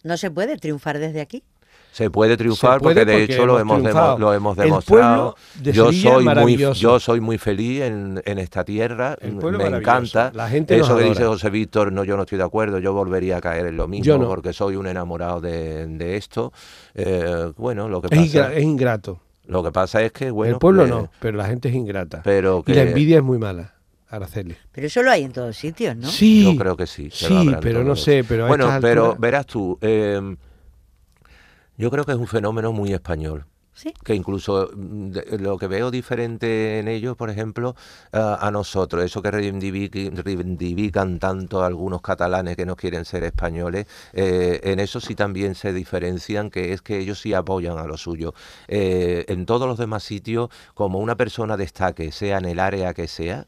No se puede triunfar desde aquí. Se puede triunfar Se puede porque de porque hecho lo hemos demo- lo hemos demostrado de yo es soy muy yo soy muy feliz en, en esta tierra me encanta La gente eso que dice. José Víctor no yo no estoy de acuerdo yo volvería a caer en lo mismo Yo no. porque soy un enamorado de, de esto Eh, bueno lo que Es, pasa ingra- es ingrato. lo que pasa es que bueno el pueblo que- no, pero la gente es ingrata. pero Y la envidia es muy mala, Araceli. Pero eso lo hay en todos sitios, ¿no? Sí, yo creo que sí que sí, pero no sé, pero a bueno pero alturas- verás tú eh, yo creo que es un fenómeno muy español Sí. que incluso mm, de- lo que veo diferente en ellos, por ejemplo, a, a nosotros, eso que reivindiqui- reivindican tanto algunos catalanes que no quieren ser españoles, eh, en eso sí también se diferencian, que es que ellos sí apoyan a lo suyo. Eh, en todos los demás sitios, como una persona destaque, sea en el área que sea,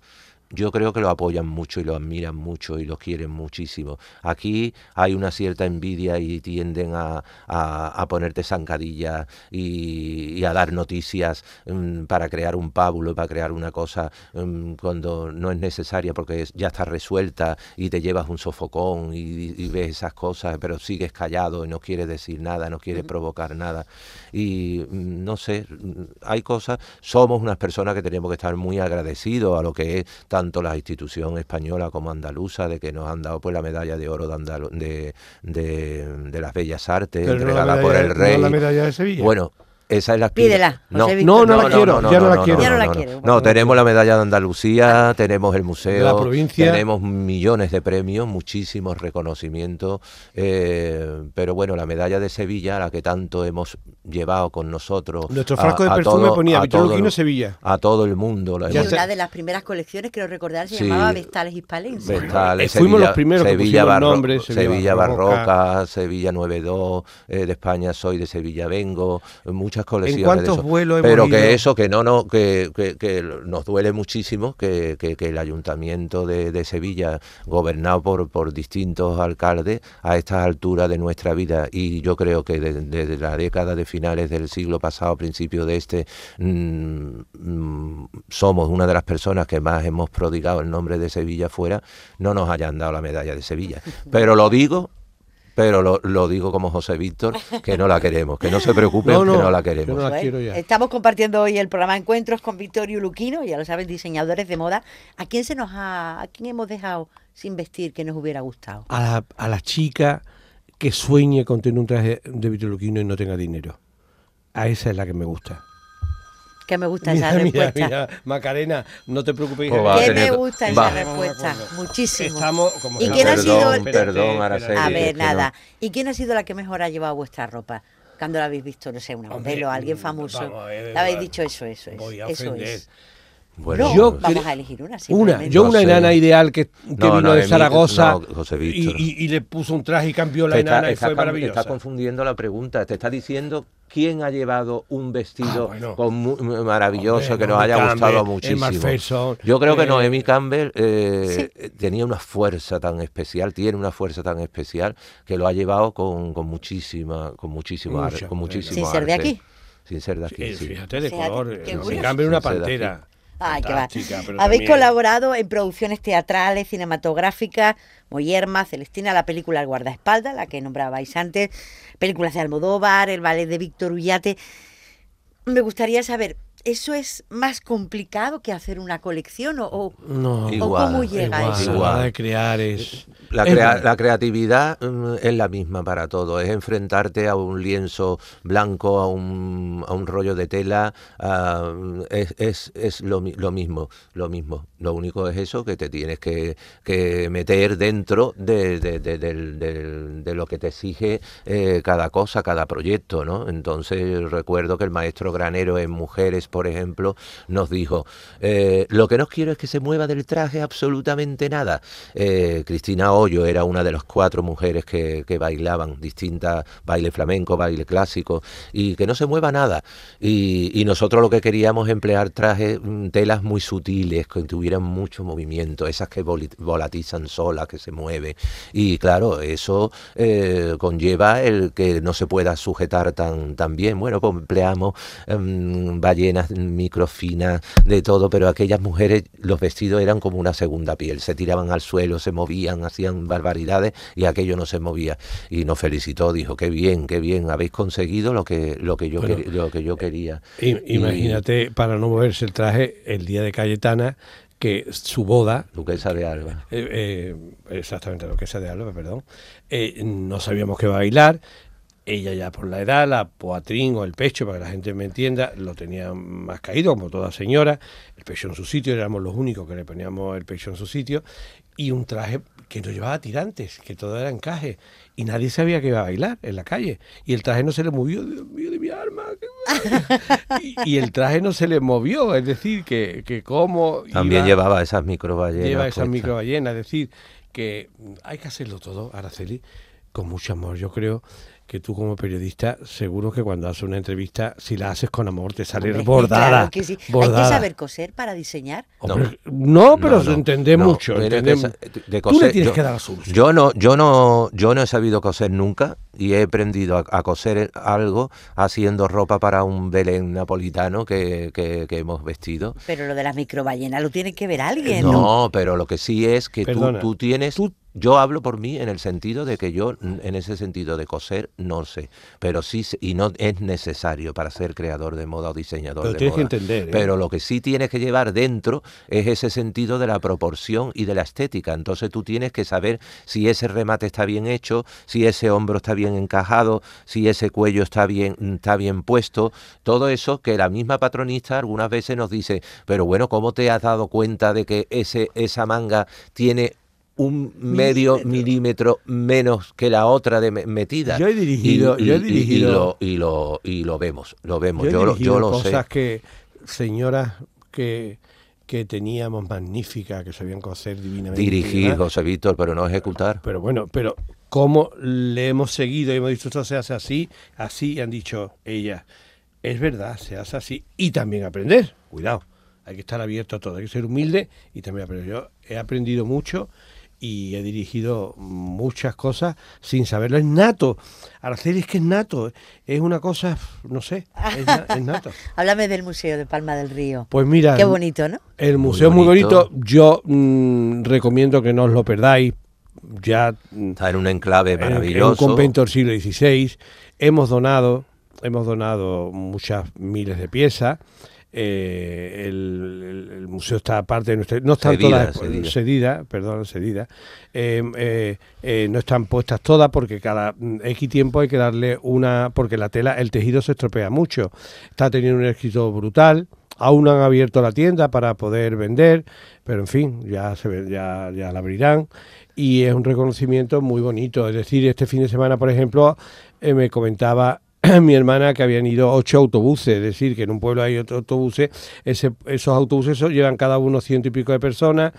yo creo que lo apoyan mucho y lo admiran mucho y lo quieren muchísimo. Aquí hay una cierta envidia y tienden a, a- a ponerte zancadillas y, y a dar noticias mm, para crear un pábulo, para crear una cosa mm, cuando no es necesaria porque es- ya está resuelta y te llevas un sofocón y, y ves esas cosas, pero sigues callado y no quieres decir nada, no quieres provocar nada. Y mm, no sé, hay cosas, somos unas personas que tenemos que estar muy agradecidos a lo que es tanto la institución española como andaluza, de que nos han dado pues la medalla de oro de, Andalu- de, de, de las bellas artes, no entregada por el rey. no la medalla de Sevilla. Bueno, esa es la Pídela, No, José No, no la quiero, ya no la quiero. No tenemos la medalla de Andalucía, tenemos el museo, De la provincia. tenemos millones de premios, muchísimos reconocimientos, eh, pero bueno, la medalla de Sevilla, la que tanto hemos llevado con nosotros. Nuestro a- frasco de perfume todo- ponía el- Sevilla. A todo el mundo. La Y hemos- una de las primeras colecciones, creo recordar, se Sí. llamaba Vestales Hispalenses. Vestales, Eh, fuimos Sevilla- los primeros que Sevilla, el Barro- nombre, Sevilla Sevilla Barroca. Barroca, Sevilla 92, eh, de España soy, de Sevilla vengo, eh, muchas colecciones. cuántos de eso. vuelos hemos Pero ido? que eso, que no, no, que, que- que nos duele muchísimo que, el ayuntamiento de, de Sevilla, gobernado por, por distintos alcaldes, a estas alturas de nuestra vida, y yo creo que de- desde la década de finales del siglo pasado, principio de este, mm, mm, somos una de las personas que más hemos prodigado el nombre de Sevilla fuera, no nos hayan dado la medalla de Sevilla. Pero lo digo pero lo, lo digo como José Víctor, que no la queremos, que no se preocupen, No, no, que no la que queremos. no la Bueno, quiero ya. Estamos compartiendo hoy el programa Encuentros con Victorio Luquino, ya lo saben, diseñadores de moda. ¿A quién se nos ha, a quién hemos dejado sin vestir que nos hubiera gustado? A la, a la chica que sueñe con tener un traje de Víctor Luquino y no tenga dinero. A esa es la que me gusta. Que me gusta Mira, esa mira, respuesta. mira, Macarena, no te preocupes. Pues va Que me gusta va. esa respuesta, muchísimo. Estamos como ¿Y quién ha Perdón, sido el- perdón, Araceli, A ver, que no- nada. ¿Y quién ha sido la que mejor ha llevado vuestra ropa? Cuando la habéis visto, no sé, una modelo, alguien mm, famoso. vamos a ver, Le habéis dicho eso, eso es. voy a eso ofender. es. Bueno, No, Yo vamos a elegir una. Una, yo No una sé. enana ideal que, que No, vino no, de Zaragoza y, Víctor. y- y le puso un traje y cambió la está, enana y está fue con- maravillosa. está confundiendo la pregunta. Te está diciendo quién ha llevado un vestido Ah, bueno. con mu- maravilloso Hombre, que nos haya gustado muchísimo. Yo creo que eh, Noemi Campbell eh, tenía una fuerza tan especial, tiene una fuerza tan especial que lo ha llevado con, con muchísima, con muchísimo, ar- con muchísimo Sin ser de aquí. Sin ser de aquí, sí. Fíjate de color. En cambio, una pantera. Ay, qué va. Habéis también- colaborado en producciones teatrales, cinematográficas, Moyerma, Celestina, la película El guardaespaldas, la que nombrabais antes, películas de Almodóvar, el ballet de Víctor Ullate. Me gustaría saber, ¿eso es más complicado que hacer una colección o, o- No, o Igual, cómo llega igual, eso? Igual. de crear es... La, crea- la creatividad mm, es la misma para todo, es enfrentarte a un lienzo blanco, a un, a un rollo de tela, a- es, es, es lo, mi- lo mismo, lo mismo. Lo único es eso, que te tienes que, que meter dentro de, de- de lo que te exige eh, cada cosa, cada proyecto, ¿no? Entonces recuerdo que el maestro Granero en Mujeres, por ejemplo, nos dijo, eh, lo que no quiero es que se mueva del traje absolutamente nada. Eh, Cristina Hoyo era una de las cuatro mujeres que, bailaban distintas, baile flamenco, baile clásico, y que no se mueva nada. Y, nosotros lo que queríamos emplear trajes, mm, telas muy sutiles, que tuvieran mucho movimiento, esas que volatizan solas, que se mueve. Y claro, eso eh, conlleva el que no se pueda sujetar tan, tan bien. Bueno, pues empleamos em, ballenas microfinas, de todo, pero aquellas mujeres, los vestidos eran como una segunda piel, se tiraban al suelo, se movían, hacían barbaridades y aquello no se movía. Y nos felicitó, dijo, qué bien, qué bien, habéis conseguido lo que, lo que, yo, Bueno, quer- lo que yo quería. I- Y- Imagínate, para no moverse el traje, el día de Cayetana, que su boda, Duquesa de Alba. eh, eh, exactamente lo que sea de Alba, perdón, eh, no sabíamos que iba a bailar. Ella ya por la edad, la poatrín o el pecho, para que la gente me entienda, lo tenía más caído, como toda señora, el pecho en su sitio, éramos los únicos que le poníamos el pecho en su sitio, y un traje que no llevaba tirantes, que todo era encaje, y nadie sabía que iba a bailar en la calle, y el traje no se le movió, Dios mío de mi qué y, y el traje no se le movió, es decir, que, que como También iba- llevaba esas microballenas. lleva esas microballenas, es decir, que hay que hacerlo todo, Araceli, con mucho amor. Yo creo que tú como periodista, seguro que cuando haces una entrevista, si la haces con amor, te sale Hombre, bordada. claro que sí. Hay que saber coser para diseñar. Hombre, no, pero No, se no, no, mucho. de Tú le tienes yo- que dar solución. Yo no, yo no, yo no he sabido coser nunca y he aprendido a, a coser algo haciendo ropa para un Belén napolitano que, que- que hemos vestido. Pero lo de las microballenas lo tiene que ver alguien, ¿no? No, pero lo que sí es que tú, tú tienes, tú- yo hablo por mí en el sentido de que yo, mm, en ese sentido de coser, no sé, pero sí, y no es necesario para ser creador de moda o diseñador Pero de tienes que entender, ¿eh? Pero lo que sí tienes que llevar dentro es ese sentido de la proporción y de la estética. Entonces tú tienes que saber si ese remate está bien hecho, si ese hombro está bien encajado, si ese cuello está bien, está bien puesto. Todo eso que la misma patronista algunas veces nos dice, pero bueno, ¿cómo te has dado cuenta de que ese, esa manga tiene un medio milímetro menos que la otra de me- metida. Yo he dirigido- y, yo he y- y- y dirigido- lo, y, lo, y lo vemos, lo vemos. Yo he Yo, lo- dirigido yo lo cosas sé. que señoras que, que teníamos magníficas, que sabían coser divinamente. y Dirigir, demás. José Víctor, pero no ejecutar. Pero bueno, pero cómo le hemos seguido y hemos dicho esto se hace así, así y han dicho ellas, es verdad, se hace así y también aprender, cuidado, hay que estar abierto a todo, hay que ser humilde y también aprender. Yo he aprendido mucho y he dirigido muchas cosas sin saberlo, es nato, Araceli es que es nato, es una cosa, no sé, es, na- es nato. Háblame del Museo de Palma del Río. Pues mira, Qué bonito, ¿no? el museo es muy bonito. Yo mm, recomiendo que no os lo perdáis. ya Está en un enclave en- en maravilloso. un convento del siglo XVI. Hemos donado, hemos donado muchas miles de piezas. Eh, el, museo está aparte de nuestra, no están Cedida, todas cedida. cedida, perdón, cedida. Eh, eh, eh, no están puestas todas porque cada X tiempo hay que darle una, porque la tela, el tejido se estropea mucho. Está teniendo un éxito brutal. Aún no han abierto la tienda para poder vender, pero en fin, ya se ve- ya, ya la abrirán y es un reconocimiento muy bonito. Es decir, este fin de semana, por ejemplo, eh, me comentaba mi hermana que habían ido ocho autobuses, es decir, que en un pueblo hay ocho autobuses, ese- esos autobuses llevan cada uno ciento y pico de personas,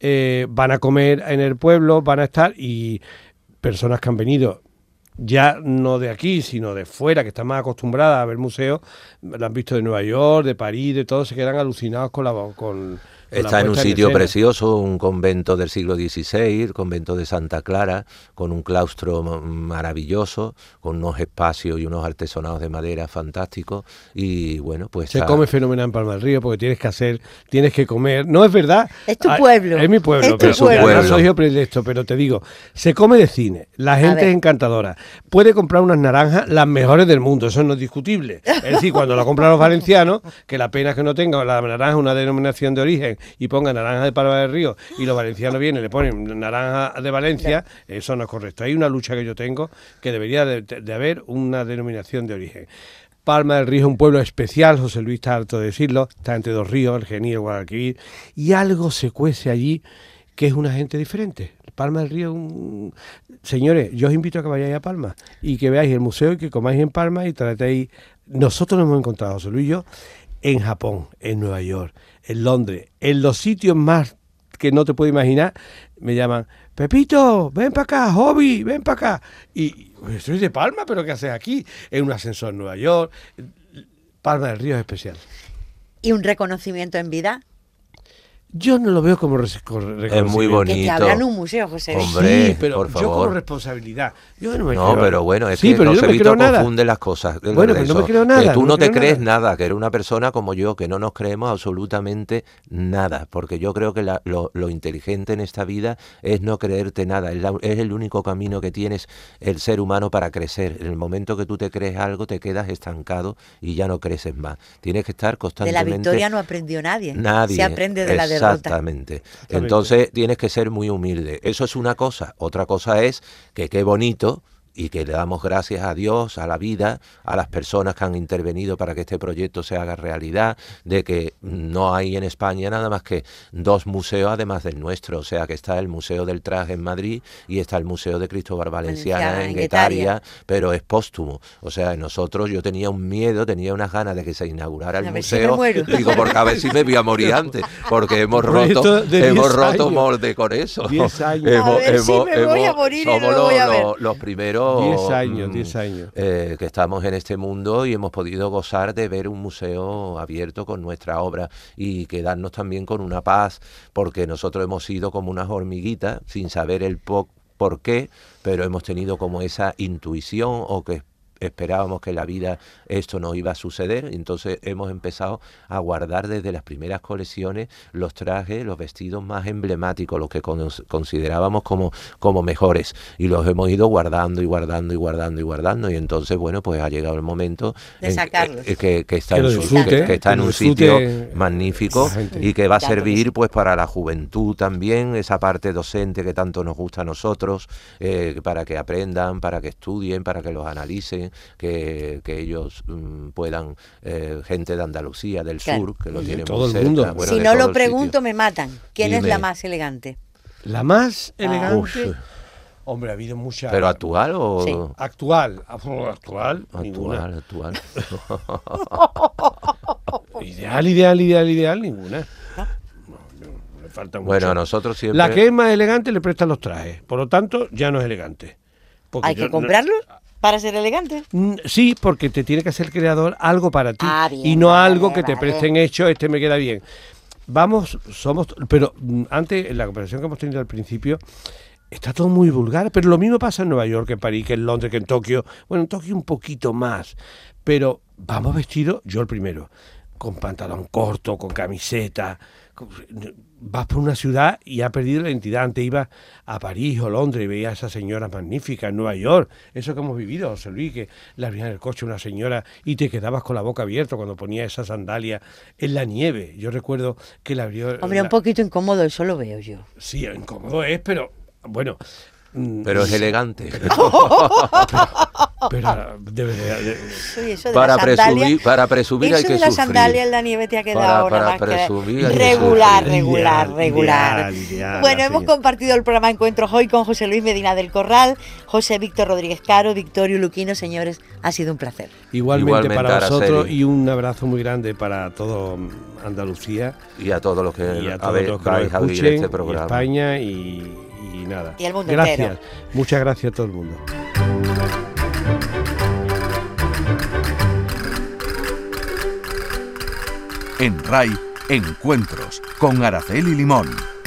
eh, van a comer en el pueblo, van a estar y personas que han venido ya no de aquí, sino de fuera, que están más acostumbradas a ver museos, lo han visto de Nueva York, de París, de todo, se quedan alucinados con la... Con, la Está en un sitio precioso, un convento del siglo XVI, el convento de Santa Clara, con un claustro ma- maravilloso, con unos espacios y unos artesonados de madera fantásticos. Y bueno, pues. Se está- come fenomenal en Palma del Río porque tienes que hacer, tienes que comer. No es verdad. Es tu Ah, pueblo. Es mi pueblo. Es tu pero pueblo. yo soy yo predilecto, pero te digo, se come de cine. La gente es encantadora. Puede comprar unas naranjas las mejores del mundo, eso no es discutible. Es decir, cuando la compran los valencianos, que la pena es que no tenga la naranja una denominación de origen y ponga naranja de Palma del Río y los valencianos vienen y le ponen naranja de Valencia, eso no es correcto. Hay una lucha que yo tengo que debería de, de haber una denominación de origen. Palma del Río es un pueblo especial, José Luis está harto de decirlo, está entre dos ríos, el el Guadalquivir, y algo se cuece allí que es una gente diferente. Palma del Río, es un... señores, yo os invito a que vayáis a Palma y que veáis el museo y que comáis en Palma y tratéis. Nosotros nos hemos encontrado, José Luis y yo, en Japón, en Nueva York, en Londres, en los sitios más que no te puedo imaginar, me llaman, Pepito, ven para acá, Hobby, ven para acá. Y "Pues, soy de Palma, pero ¿qué haces aquí? En un ascensor en Nueva York. Palma del Río es especial. ¿Y un reconocimiento en vida? Yo no lo veo como reconocimiento. muy bonito. Que te abran un museo, José. Hombre, sí, pero por yo favor. con responsabilidad. Yo no me No, creo- pero bueno, es Sí, que pero yo no confunde las cosas. Bueno, pero no me creo nada, Que tú no te crees nada. nada. que eres una persona como yo, que no nos creemos absolutamente nada. Porque yo creo que la- lo, lo inteligente en esta vida es no creerte nada. Es, la- es el único camino que tienes el ser humano para crecer. En el momento que tú te crees algo, te quedas estancado y ya no creces más. Tienes que estar De la constantemente... victoria no aprendió nadie. Nadie. Se aprende de la derrota. Exactamente. Entonces tienes que ser muy humilde. Eso es una cosa. Otra cosa es que qué bonito y que le damos gracias a Dios, a la vida, a las personas que han intervenido para que este proyecto se haga realidad, de que no hay en España nada más que dos museos además del nuestro, o sea que está el Museo del Traje en Madrid y está el Museo de Cristóbal Valenciana, Valenciana, en en Guetaria, Guetaria. pero es póstumo. O sea, nosotros yo tenía un miedo, tenía unas ganas de que se inaugurara el A ver si me museo. muero. Digo, porque a ver si me voy a morir antes, porque hemos roto, hemos 10 roto años. molde con eso. 10 años. A ver si me voy a morir y no somos lo voy a los, ver. los- los primeros 10 años, mm, 10 años. eh, que estamos en este mundo y hemos podido gozar de ver un museo abierto con nuestra obra y quedarnos también con una paz, porque nosotros hemos sido como unas hormiguitas sin saber el po- por qué, pero hemos tenido como esa intuición o que esperábamos que en la vida esto no iba a suceder, entonces hemos empezado a guardar desde las primeras colecciones los trajes, los vestidos más emblemáticos, los que con- considerábamos como, como mejores, y los hemos ido guardando y guardando y guardando y guardando, y entonces, bueno, pues ha llegado el momento De en- sacarlos. eh, que, que está Que en, lo su- disfrute, que- que está que en lo un sitio magnífico y que va a servir pues para la juventud también, esa parte docente que tanto nos gusta a nosotros, eh, para que aprendan, para que estudien, para que los analicen, que, que ellos mm, puedan, eh, gente de Andalucía, del Claro. sur, que lo tienen todo muy el cerca, mundo. bueno, si no lo pregunto, sitio. me matan. ¿Quién es la más elegante? La más Ah. elegante. Hombre, ha habido mucha. ¿Pero actual o...? Sí. Actual. Actual. Ninguna. Actual, actual. Ideal, ideal, ideal, ideal, ninguna. Le falta mucho. bueno, a nosotros siempre... La que es más elegante le prestan los trajes. Por lo tanto, ya no es elegante. Porque ¿Hay yo que no- comprarlos para ser elegante? Mm, Sí, porque te tiene que hacer el creador algo para ti Ah, bien, y no vale, algo que te presten hecho, este me queda bien. Vamos, somos, pero mm, antes, en la conversación que hemos tenido al principio, está todo muy vulgar, pero lo mismo pasa en Nueva York, que en París, que en Londres, que en Tokio. Bueno, en Tokio un poquito más, pero vamos vestidos, yo el primero, con pantalón corto, con camiseta. con- Vas por una ciudad y ha perdido la identidad. Antes ibas a París o Londres y veías a esas señoras magníficas en Nueva York. Eso que hemos vivido, José Luis, que le abrían el coche una señora y te quedabas con la boca abierta cuando ponía esa sandalia en la nieve. Yo recuerdo que le abrió... Hombre, un la- poquito incómodo, eso lo veo yo. Sí, incómodo es, pero bueno. Mm, Pero es elegante. Pero debe de- de- Oye, eso de para, presumir, para presumir hay eso que de la sufrir. sandalia en la nieve te ha quedado Para- nada para más que presumir hay que regular, regular, Ideal, regular. ideal, ideal, bueno, hemos señora. compartido el programa Encuentros hoy con José Luis Medina del Corral, José Víctor Rodríguez Caro, Victorio Luquino, señores, ha sido un placer. igualmente, Igualmente, para vosotros y un abrazo muy grande para todo Andalucía Y a todos los que, a todos habe- los que vais a oír escuchen, este y programa. España y, y nada. Y el mundo gracias, entero. muchas gracias a todo el mundo. En RAI, Encuentros con Araceli Limón.